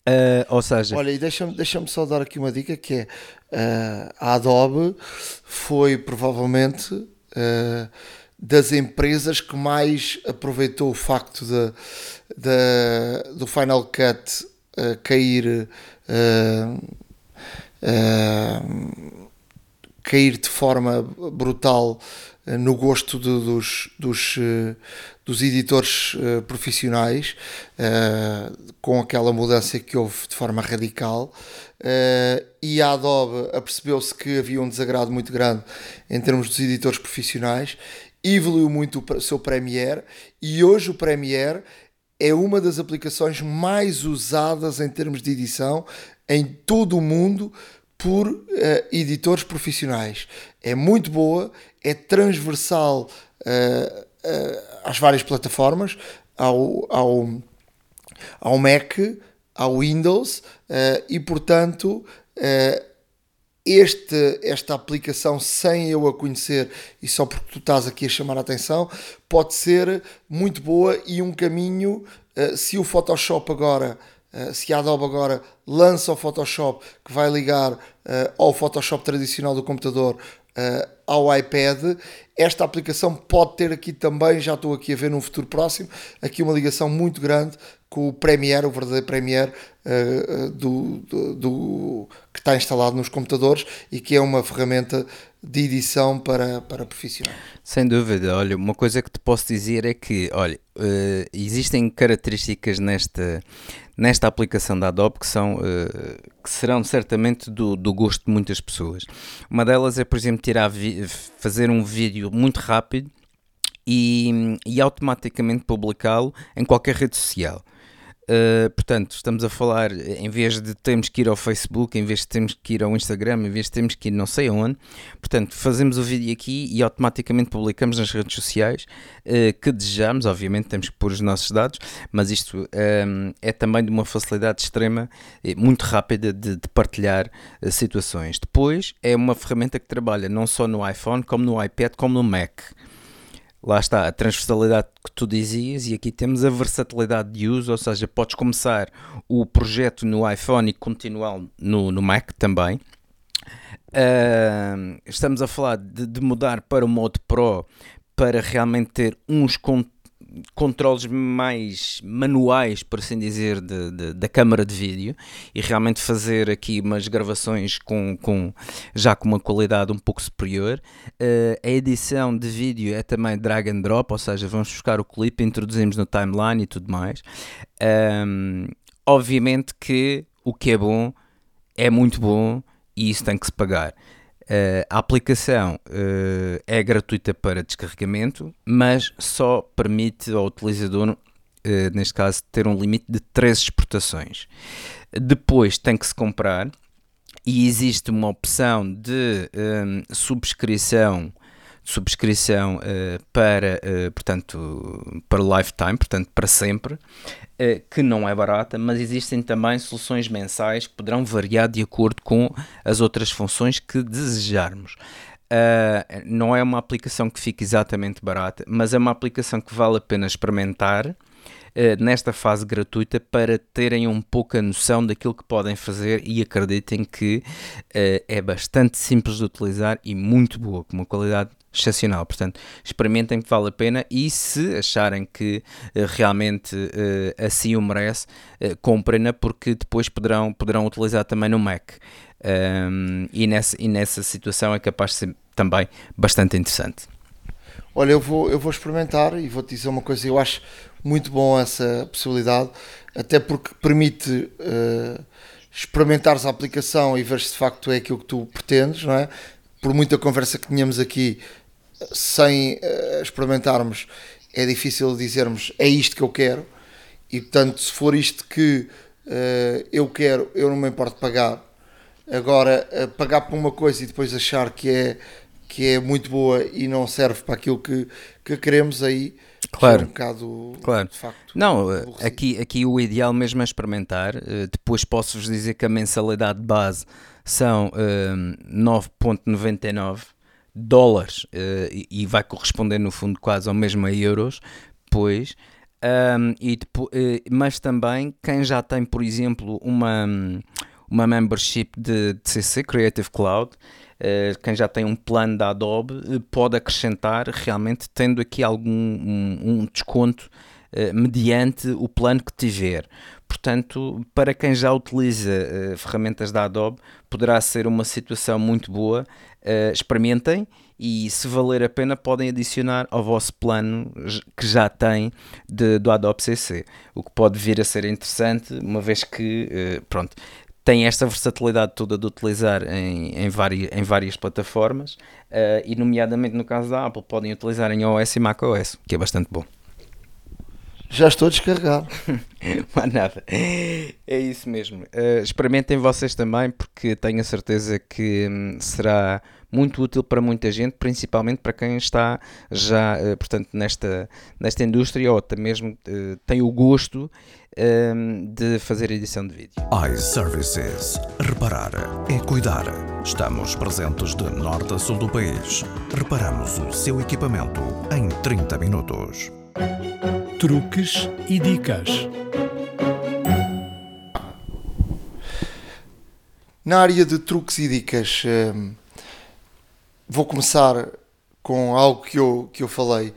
Uh, ou seja, olha, e deixa-me deixa só dar aqui uma dica que é uh, a Adobe foi provavelmente uh, das empresas que mais aproveitou o facto de, de do Final Cut cair cair de forma brutal no gosto de, dos, dos, dos editores uh, profissionais, uh, com aquela mudança que houve de forma radical. Uh, e a Adobe apercebeu-se que havia um desagrado muito grande em termos dos editores profissionais, evoluiu muito o seu Premiere e hoje o Premiere é uma das aplicações mais usadas em termos de edição em todo o mundo por uh, editores profissionais. É muito boa, é transversal uh, às várias plataformas, ao, ao, ao Mac, ao Windows, uh, e portanto uh, este, esta aplicação, sem eu a conhecer e só porque tu estás aqui a chamar a atenção, pode ser muito boa e um caminho, se o Photoshop agora. Uh, se a Adobe agora lança o Photoshop que vai ligar uh, ao Photoshop tradicional do computador uh, ao iPad, esta aplicação pode ter aqui também, já estou aqui a ver num futuro próximo, aqui uma ligação muito grande com o Premiere, o verdadeiro Premiere uh, do, do, do, que está instalado nos computadores e que é uma ferramenta de edição para, para profissionais. Sem dúvida, olha, uma coisa que te posso dizer é que, olha, uh, existem características nesta, nesta aplicação da Adobe que, são, uh, que serão certamente do, do gosto de muitas pessoas. Uma delas é, por exemplo, tirar fazer um vídeo muito rápido e, e automaticamente publicá-lo em qualquer rede social. Uh, portanto, estamos a falar, em vez de termos que ir ao Facebook, em vez de termos que ir ao Instagram, em vez de termos que ir não sei aonde, portanto, fazemos o vídeo aqui e automaticamente publicamos nas redes sociais uh, que desejamos, obviamente temos que pôr os nossos dados, mas isto uh, é também de uma facilidade extrema, muito rápida de, de partilhar situações. Depois, é uma ferramenta que trabalha não só no iPhone, como no iPad, como no Mac lá está, a transversalidade que tu dizias, e aqui temos a versatilidade de uso, ou seja, podes começar o projeto no iPhone e continuar no, no Mac também. Uh, estamos a falar de, de, mudar para o modo Pro para realmente ter uns conteúdos controles mais manuais, por assim dizer, de, de, da câmara de vídeo e realmente fazer aqui umas gravações com, com já com uma qualidade um pouco superior. Uh, a edição de vídeo é também drag and drop, ou seja, vamos buscar o clipe, introduzimos no timeline e tudo mais. Um, obviamente que o que é bom é muito bom e isso tem que se pagar. Uh, a aplicação uh, é gratuita para descarregamento, mas só permite ao utilizador, uh, neste caso, ter um limite de 3 exportações. Depois tem que se comprar e existe uma opção de um, subscrição subscrição uh, para, uh, portanto, para lifetime, portanto, para sempre, uh, que não é barata, mas existem também soluções mensais que poderão variar de acordo com as outras funções que desejarmos. não é uma aplicação que fique exatamente barata, mas é uma aplicação que vale a pena experimentar nesta fase gratuita para terem um pouco a noção daquilo que podem fazer e acreditem que é bastante simples de utilizar e muito boa, com uma qualidade excepcional. Portanto, experimentem que vale a pena e se acharem que uh, realmente uh, assim o merece, uh, comprem-na porque depois poderão, poderão utilizar também no Mac. Um, e, nessa, e nessa situação é capaz de ser também bastante interessante. Olha, eu vou, eu vou experimentar e vou-te dizer uma coisa, eu acho muito bom essa possibilidade, até porque permite experimentares a aplicação e ver se de facto é aquilo que tu pretendes, não é? Por muita conversa que tínhamos aqui, sem uh, experimentarmos, é difícil dizermos é isto que eu quero. E portanto, se for isto que uh, eu quero, eu não me importo pagar. Agora, uh, pagar por uma coisa e depois achar que é, que é muito boa e não serve para aquilo que, que queremos, aí claro. é um bocado claro. de facto. Não, aqui, aqui o ideal mesmo é experimentar. depois posso-vos dizer que a mensalidade base são 9,99 dólares uh, e, vai corresponder no fundo quase ao mesmo a euros, pois, um, e depois, uh, mas também quem já tem, por exemplo, uma, uma membership de, de CC, Creative Cloud, uh, quem já tem um plano da Adobe, pode acrescentar realmente tendo aqui algum um, um desconto mediante o plano que tiver. Portanto, para quem já utiliza uh, ferramentas da Adobe, poderá ser uma situação muito boa. Uh, experimentem e, se valer a pena, podem adicionar ao vosso plano que já tem de, do Adobe CC. O que pode vir a ser interessante, uma vez que, uh, pronto, tem esta versatilidade toda de utilizar em, em, várias, em várias plataformas e, nomeadamente no caso da Apple, podem utilizar em iOS e macOS, que é bastante bom. Já estou descarregado. [LAUGHS] Mas nada. É isso mesmo. Uh, experimentem vocês também, porque tenho a certeza que hum, será muito útil para muita gente, principalmente para quem está já, uh, portanto, nesta, nesta indústria ou até mesmo uh, tem o gosto hum, de fazer edição de vídeo. iServices. Reparar é cuidar. Estamos presentes de norte a sul do país. Reparamos o seu equipamento em 30 minutos truques e dicas. Na área de truques e dicas, hum, vou começar com algo que eu, que eu falei.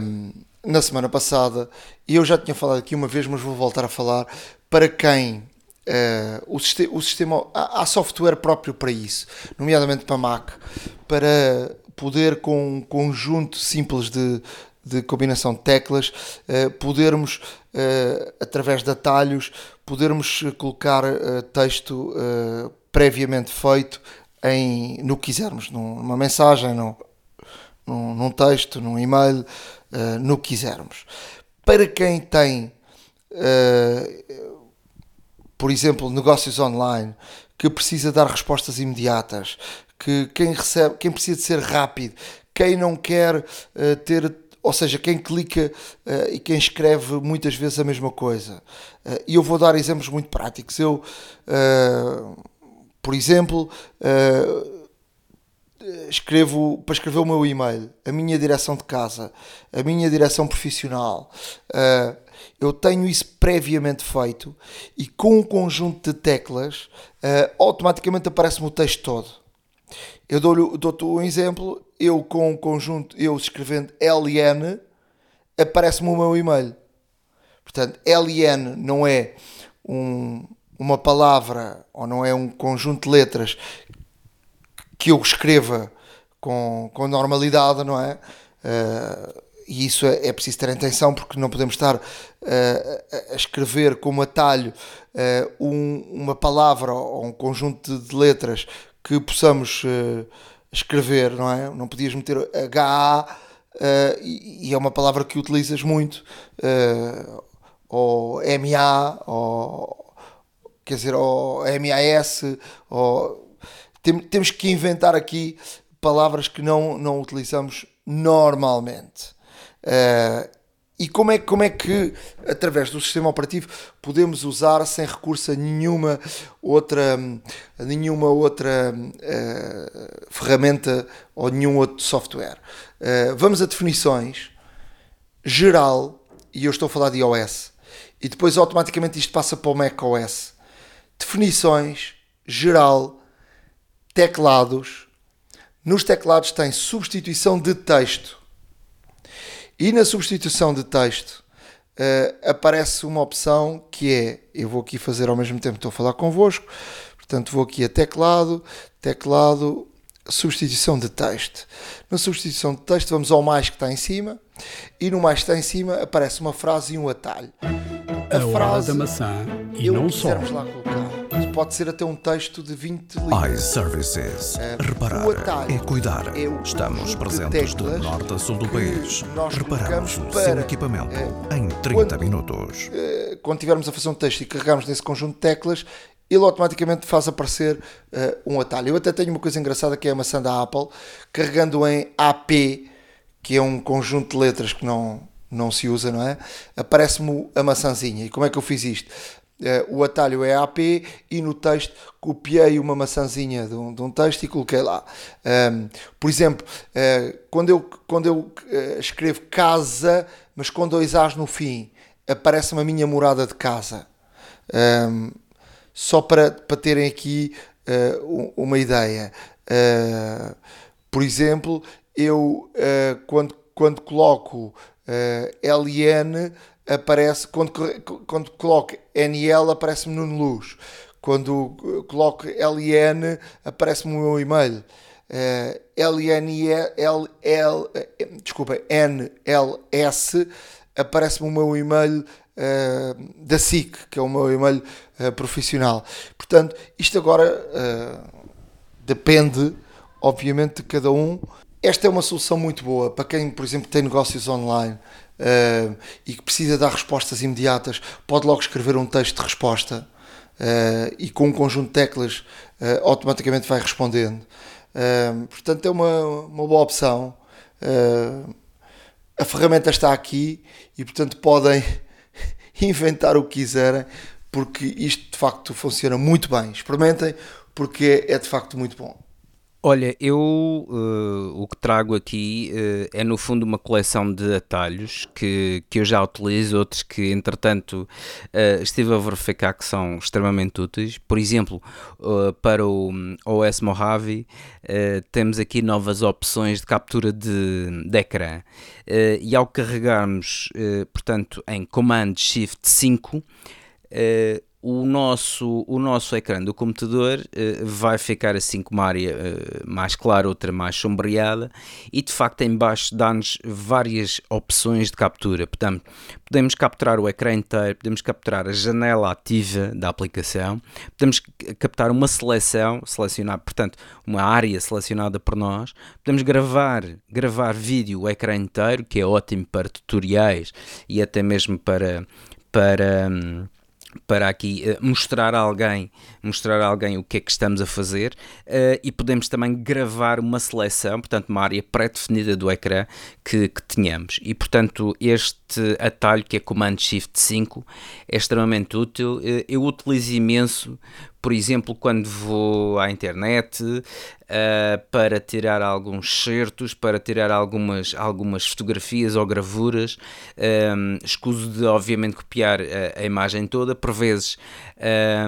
Um, na semana passada, e eu já tinha falado aqui uma vez, mas vou voltar a falar, para quem uh, o, sistema, o sistema há, software próprio para isso, nomeadamente para Mac, para poder com um conjunto simples de, de combinação de teclas, uh, podermos, uh, através de atalhos, podermos colocar texto previamente feito em, no que quisermos, numa mensagem, num, num texto, num e-mail, no que quisermos. Para quem tem, por exemplo, negócios online, que precisa dar respostas imediatas, que quem recebe, quem precisa de ser rápido, quem não quer ter ou seja, quem clica uh, e quem escreve muitas vezes a mesma coisa. Uh, e eu vou dar exemplos muito práticos. Eu, uh, por exemplo, escrevo para escrever o meu e-mail, a minha direção de casa, a minha direção profissional. Eu tenho isso previamente feito e com um conjunto de teclas automaticamente aparece-me o texto todo. Eu dou-te dou um exemplo, eu com um conjunto, eu escrevendo LN, aparece-me o meu e-mail. Portanto, LN não é um, uma palavra ou não é um conjunto de letras que eu escreva com, com normalidade, não é? Uh, e isso é, é, preciso ter atenção porque não podemos estar uh, a escrever como atalho uh, um, uma palavra ou um conjunto de, de letras que possamos escrever, não é? Não podias meter HA e, e, é uma palavra que utilizas muito, ou MA, ou quer dizer, ou MAS, ou tem, temos que inventar aqui palavras que não, não utilizamos normalmente. Uh, e como é, como é que, através do sistema operativo, podemos usar sem recurso a nenhuma outra, a nenhuma outra uh, ferramenta ou nenhum outro software? Uh, vamos a definições, geral, e eu estou a falar de iOS, e depois automaticamente isto passa para o macOS. Definições, geral, teclados. Nos teclados tem substituição de texto. E na substituição de texto uh, aparece uma opção que é, eu vou aqui fazer ao mesmo tempo que estou a falar convosco, portanto vou aqui a teclado, teclado, substituição de texto. Na substituição de texto vamos ao mais que está em cima e no mais que está em cima aparece uma frase e um atalho. A, a frase, da maçã e não só. Lá colocar pode ser até um texto de 20 livros. iServices. Uh, Reparar é cuidar. É Estamos presentes de, de norte a sul do país. Reparamos o seu equipamento uh, em 30 quando, minutos. Uh, quando tivermos a fazer um texto e carregamos nesse conjunto de teclas, ele automaticamente faz aparecer uh, um atalho. Eu até tenho uma coisa engraçada que é a maçã da Apple, carregando em AP, que é um conjunto de letras que não, não se usa, não é? Aparece-me a maçãzinha. E como é que eu fiz isto? Uh, o atalho é AP e no texto copiei uma maçãzinha de um, de um texto e coloquei lá. Um, por exemplo, uh, quando eu, quando eu uh, escrevo casa, mas com dois A's no fim, aparece-me a minha morada de casa. Um, só para, para terem aqui uma ideia. por exemplo, eu quando, quando coloco LN aparece, quando, quando coloco NL, aparece-me no Luz. Quando coloco LN, aparece-me o meu e-mail. Uh, LNL, L, desculpa, NLS, aparece-me o meu e-mail uh, da SIC, que é o meu e-mail uh, profissional. Portanto, isto agora depende, obviamente, de cada um. Esta é uma solução muito boa para quem, por exemplo, tem negócios online uh, e que precisa dar respostas imediatas, pode logo escrever um texto de resposta uh, e com um conjunto de teclas uh, automaticamente vai respondendo. portanto, é uma, uma boa opção. a ferramenta está aqui e, portanto, podem [LAUGHS] inventar o que quiserem, porque isto de facto funciona muito bem. Experimentem, porque é de facto muito bom. Olha, eu uh, o que trago aqui uh, é no fundo uma coleção de atalhos que, que eu já utilizo, outros que entretanto uh, estive a verificar que são extremamente úteis. Por exemplo, para o OS Mojave temos aqui novas opções de captura de, de ecrã e ao carregarmos, portanto, em Command Shift 5 o nosso, o nosso ecrã do computador uh, vai ficar assim com uma área uh, mais clara, outra mais sombreada e de facto em baixo dá-nos várias opções de captura. Portanto, podemos capturar o ecrã inteiro, podemos capturar a janela ativa da aplicação, podemos captar uma seleção, selecionar, portanto, uma área selecionada por nós, podemos gravar, gravar vídeo o ecrã inteiro, que é ótimo para tutoriais e até mesmo para para hum, para aqui uh, mostrar a alguém mostrar a alguém o que é que estamos a fazer uh, e podemos também gravar uma seleção, portanto uma área pré-definida do ecrã que, que tenhamos. E portanto este atalho que é Command Shift 5 é extremamente útil, uh, eu utilizo imenso por exemplo, quando vou à internet uh, para tirar alguns certos, para tirar algumas, algumas fotografias ou gravuras, um, escuso de obviamente copiar a, a imagem toda, por vezes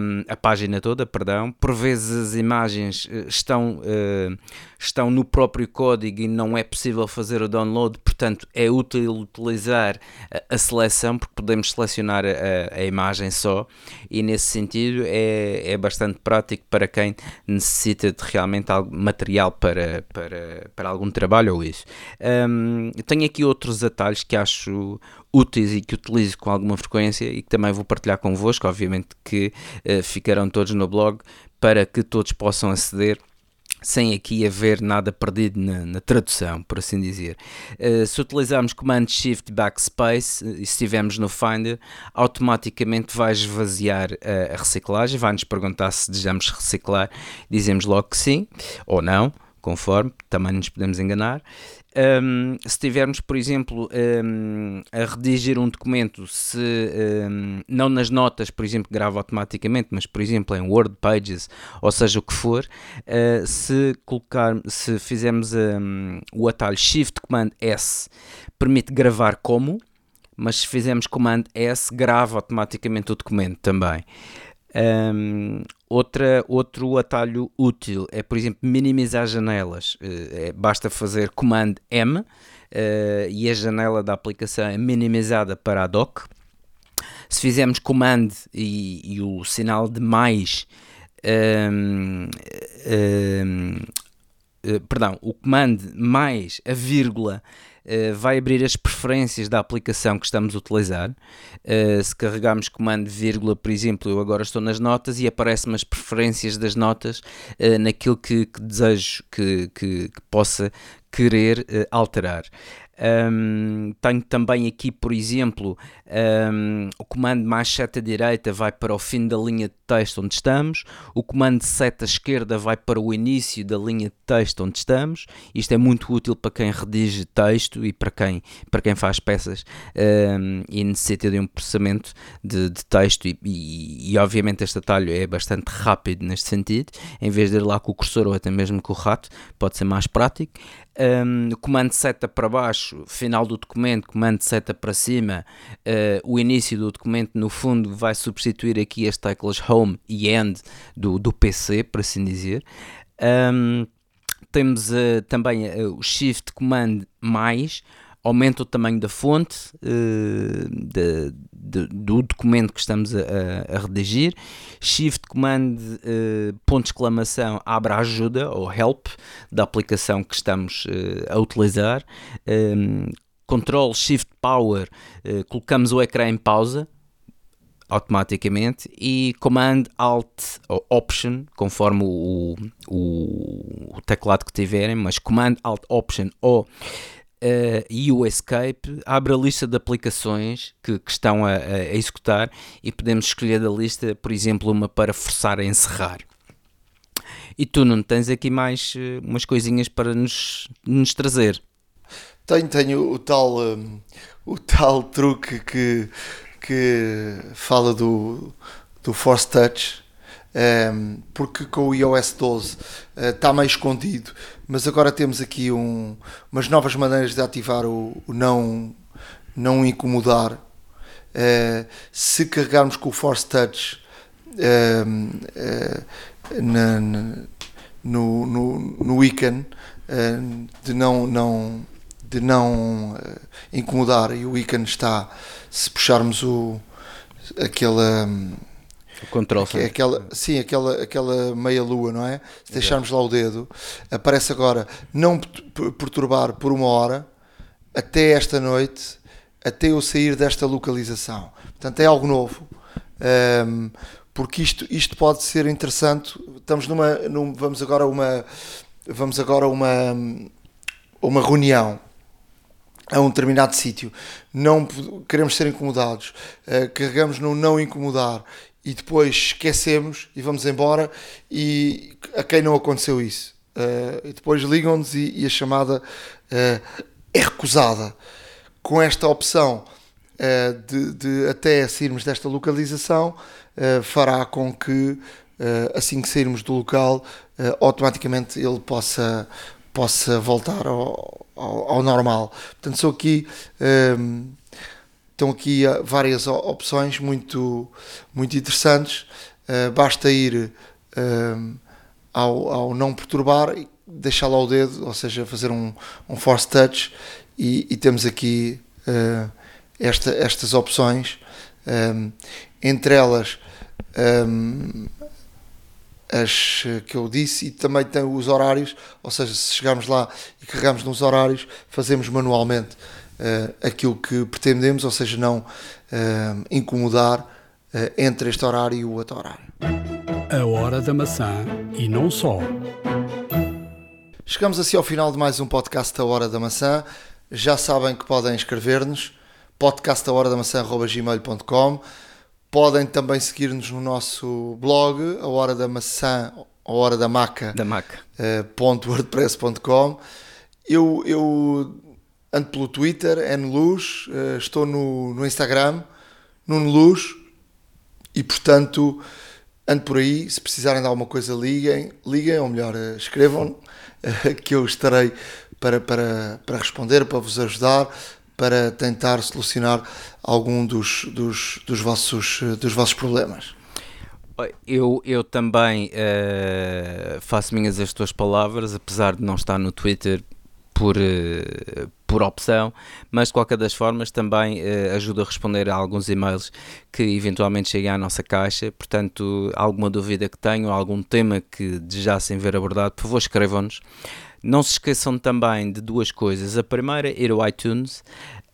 um, a página toda, perdão, por vezes as imagens estão, uh, estão no próprio código e não é possível fazer o download, portanto é útil utilizar a, seleção porque podemos selecionar a, a, imagem só. E nesse sentido é, é bastante prático para quem necessita de realmente material para, para, para algum trabalho ou isso. Um, tenho aqui outros atalhos que acho úteis e que utilizo com alguma frequência e que também vou partilhar convosco, obviamente que uh, ficarão todos no blog para que todos possam aceder sem aqui haver nada perdido na, na tradução, por assim dizer. Uh, se utilizarmos Command Shift Backspace uh, e se estivermos no Finder, automaticamente vai esvaziar uh, a reciclagem, vai-nos perguntar se desejamos reciclar, dizemos logo que sim ou não, conforme, também nos podemos enganar. Um, se tivermos, por exemplo, um, a redigir um documento, se um, não nas notas, por exemplo, grava automaticamente, mas por exemplo em Word Pages, ou seja o que for, uh, se colocar, se fizermos o atalho Shift Command S, permite gravar como, mas se fizermos Command S, grava automaticamente o documento também. Um, outra, outro atalho útil é, por exemplo, minimizar janelas. Uh, basta fazer Command M uh, e a janela da aplicação é minimizada para a dock. Se fizermos Command e, e o sinal de mais, um, um, uh, perdão, o Command mais a vírgula Uh, vai abrir as preferências da aplicação que estamos a utilizar. Uh, se carregarmos comando vírgula, por exemplo, eu agora estou nas notas e aparecem-me as preferências das notas uh, naquilo que, que desejo que, que, que, possa querer alterar. Um, tenho também aqui, por exemplo, um, o comando mais seta direita vai para o fim da linha de texto onde estamos, o comando seta esquerda vai para o início da linha de texto onde estamos. Isto é muito útil para quem redige texto e para quem, para quem faz peças um, e necessita de um processamento de, de texto. E, e, e, obviamente este atalho é bastante rápido neste sentido, em vez de ir lá com o cursor ou até mesmo com o rato, pode ser mais prático. Um, comando seta para baixo, final do documento, comando seta para cima, uh, o início do documento no fundo vai substituir aqui as teclas Home e End do, do PC, por assim dizer. Um, temos uh, também uh, o Shift Command mais, aumenta o tamanho da fonte de, do documento que estamos a, a redigir. Shift Command uh, ponto exclamação abre ajuda ou help da aplicação que estamos uh, a utilizar. Um, Control Shift Power colocamos o ecrã em pausa automaticamente e Command Alt ou Option, conforme o, o, o teclado que tiverem, mas Command Alt Option ou uh, e o Escape abre a lista de aplicações que, que estão a, a, executar e podemos escolher da lista, por exemplo, uma para forçar a encerrar. E tu não tens aqui mais uh, umas coisinhas para nos, nos trazer? Tenho, tenho o tal, um, o tal truque que, que fala do, do Force Touch um, porque com o iOS 12 uh, está meio escondido, mas agora temos aqui um, umas novas maneiras de ativar o, o não, não incomodar. Uh, se carregarmos com o Force Touch uh, na, na, no, no, no de não, não, de não incomodar e o ícone está, se puxarmos o, aquela o controle. É aquela, sim, aquela, aquela meia lua, não é? Se deixarmos lá o dedo, aparece agora não perturbar por uma hora até esta noite, até eu sair desta localização. Portanto, é algo novo. Um, porque isto, isto pode ser interessante. Estamos numa, num, vamos agora uma, vamos agora uma, uma reunião a um determinado sítio, não queremos ser incomodados, uh, carregamos no não incomodar e depois esquecemos e vamos embora. E a quem não aconteceu isso? Uh, e depois ligam-nos e, e, a chamada uh, é recusada. Com esta opção uh, de, de, até sairmos desta localização fará com que assim que sairmos do local automaticamente ele possa possa voltar ao, ao, ao normal. Portanto sou aqui Estão aqui várias opções muito, muito interessantes. Uh, basta ir uh, ao, ao não perturbar deixar lá o dedo, ou seja, fazer um, um force touch e, e temos aqui uh, esta, estas opções. Um, entre elas um, as que eu disse e também tem os horários, ou seja, se chegarmos lá e carregamos nos horários, fazemos manualmente aquilo que pretendemos, ou seja, não uh, incomodar uh, entre este horário e o outro horário. A hora da maçã e não só. Chegamos assim ao final de mais um podcast da Hora da Maçã. Já sabem que podem escrever-nos podcastahora-da-maçã.gmail.com Podem também seguir-nos no nosso blog, a hora da maçã, a hora da maca, da maca. Uh, .wordpress.com. Eu, eu ando pelo Twitter, é no Luz, uh, estou no, no Instagram, no Luz, e portanto ando por aí. Se precisarem de alguma coisa, liguem, liguem ou melhor, uh, escrevam, uh, que eu estarei para, para, para responder, para vos ajudar, para tentar solucionar algum dos, dos, dos, vossos, dos vossos problemas. Eu, eu também uh, faço minhas as tuas palavras, apesar de não estar no Twitter por, uh, por opção, mas de qualquer das formas também uh, ajuda a responder a alguns e-mails que eventualmente cheguem à nossa caixa. Portanto, alguma dúvida que tenham, algum tema que desejassem ver abordado, por favor, escrevam-nos. Não se esqueçam também de duas coisas. A primeira, ir ao iTunes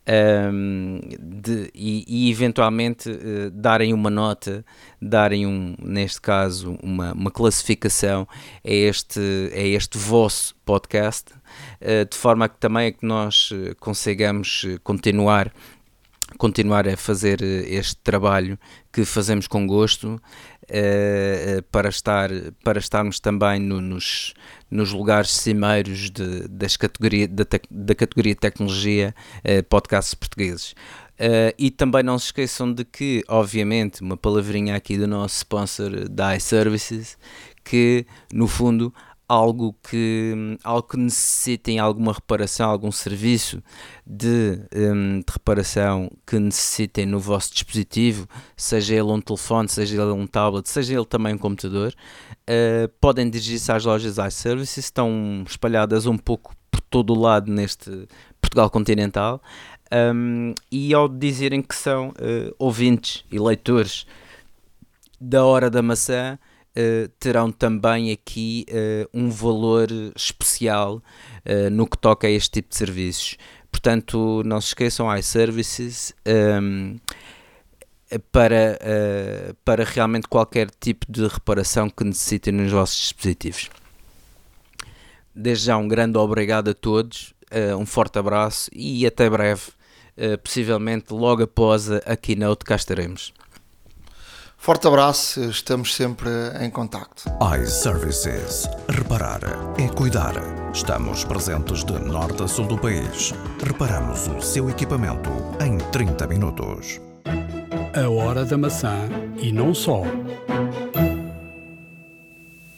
um, de, e, e, eventualmente uh, darem uma nota, darem um, neste caso, uma, uma classificação a este, a este vosso podcast, uh, de forma que também é que nós uh, consigamos continuar continuar a fazer este trabalho que fazemos com gosto uh, para, estar, para estarmos também no, nos, nos lugares cimeiros de, das categoria, da, da categoria tecnologia uh, podcasts portugueses. Uh, e também não se esqueçam de que, obviamente, uma palavrinha aqui do nosso sponsor da iServices, que no fundo algo que, algo que necessitem alguma reparação, algum serviço de, um, de, reparação que necessitem no vosso dispositivo, seja ele um telefone, seja ele um tablet, seja ele também um computador, uh, podem dirigir-se às lojas iServices, estão espalhadas um pouco por todo o lado neste Portugal continental, um, e ao dizerem que são uh, ouvintes e leitores da Hora da Maçã, uh, terão também aqui uh, um valor especial uh, no que toca a este tipo de serviços. Portanto, não se esqueçam, iServices um, ehm, para, para realmente qualquer tipo de reparação que necessitem nos vossos dispositivos. Desde já, um grande obrigado a todos, um forte abraço e até breve. possivelmente logo após a keynote cá estaremos. Forte abraço, estamos sempre em contacto. iServices. Reparar é cuidar. Estamos presentes de norte a sul do país. Reparamos o seu equipamento em 30 minutos. A hora da maçã e não só.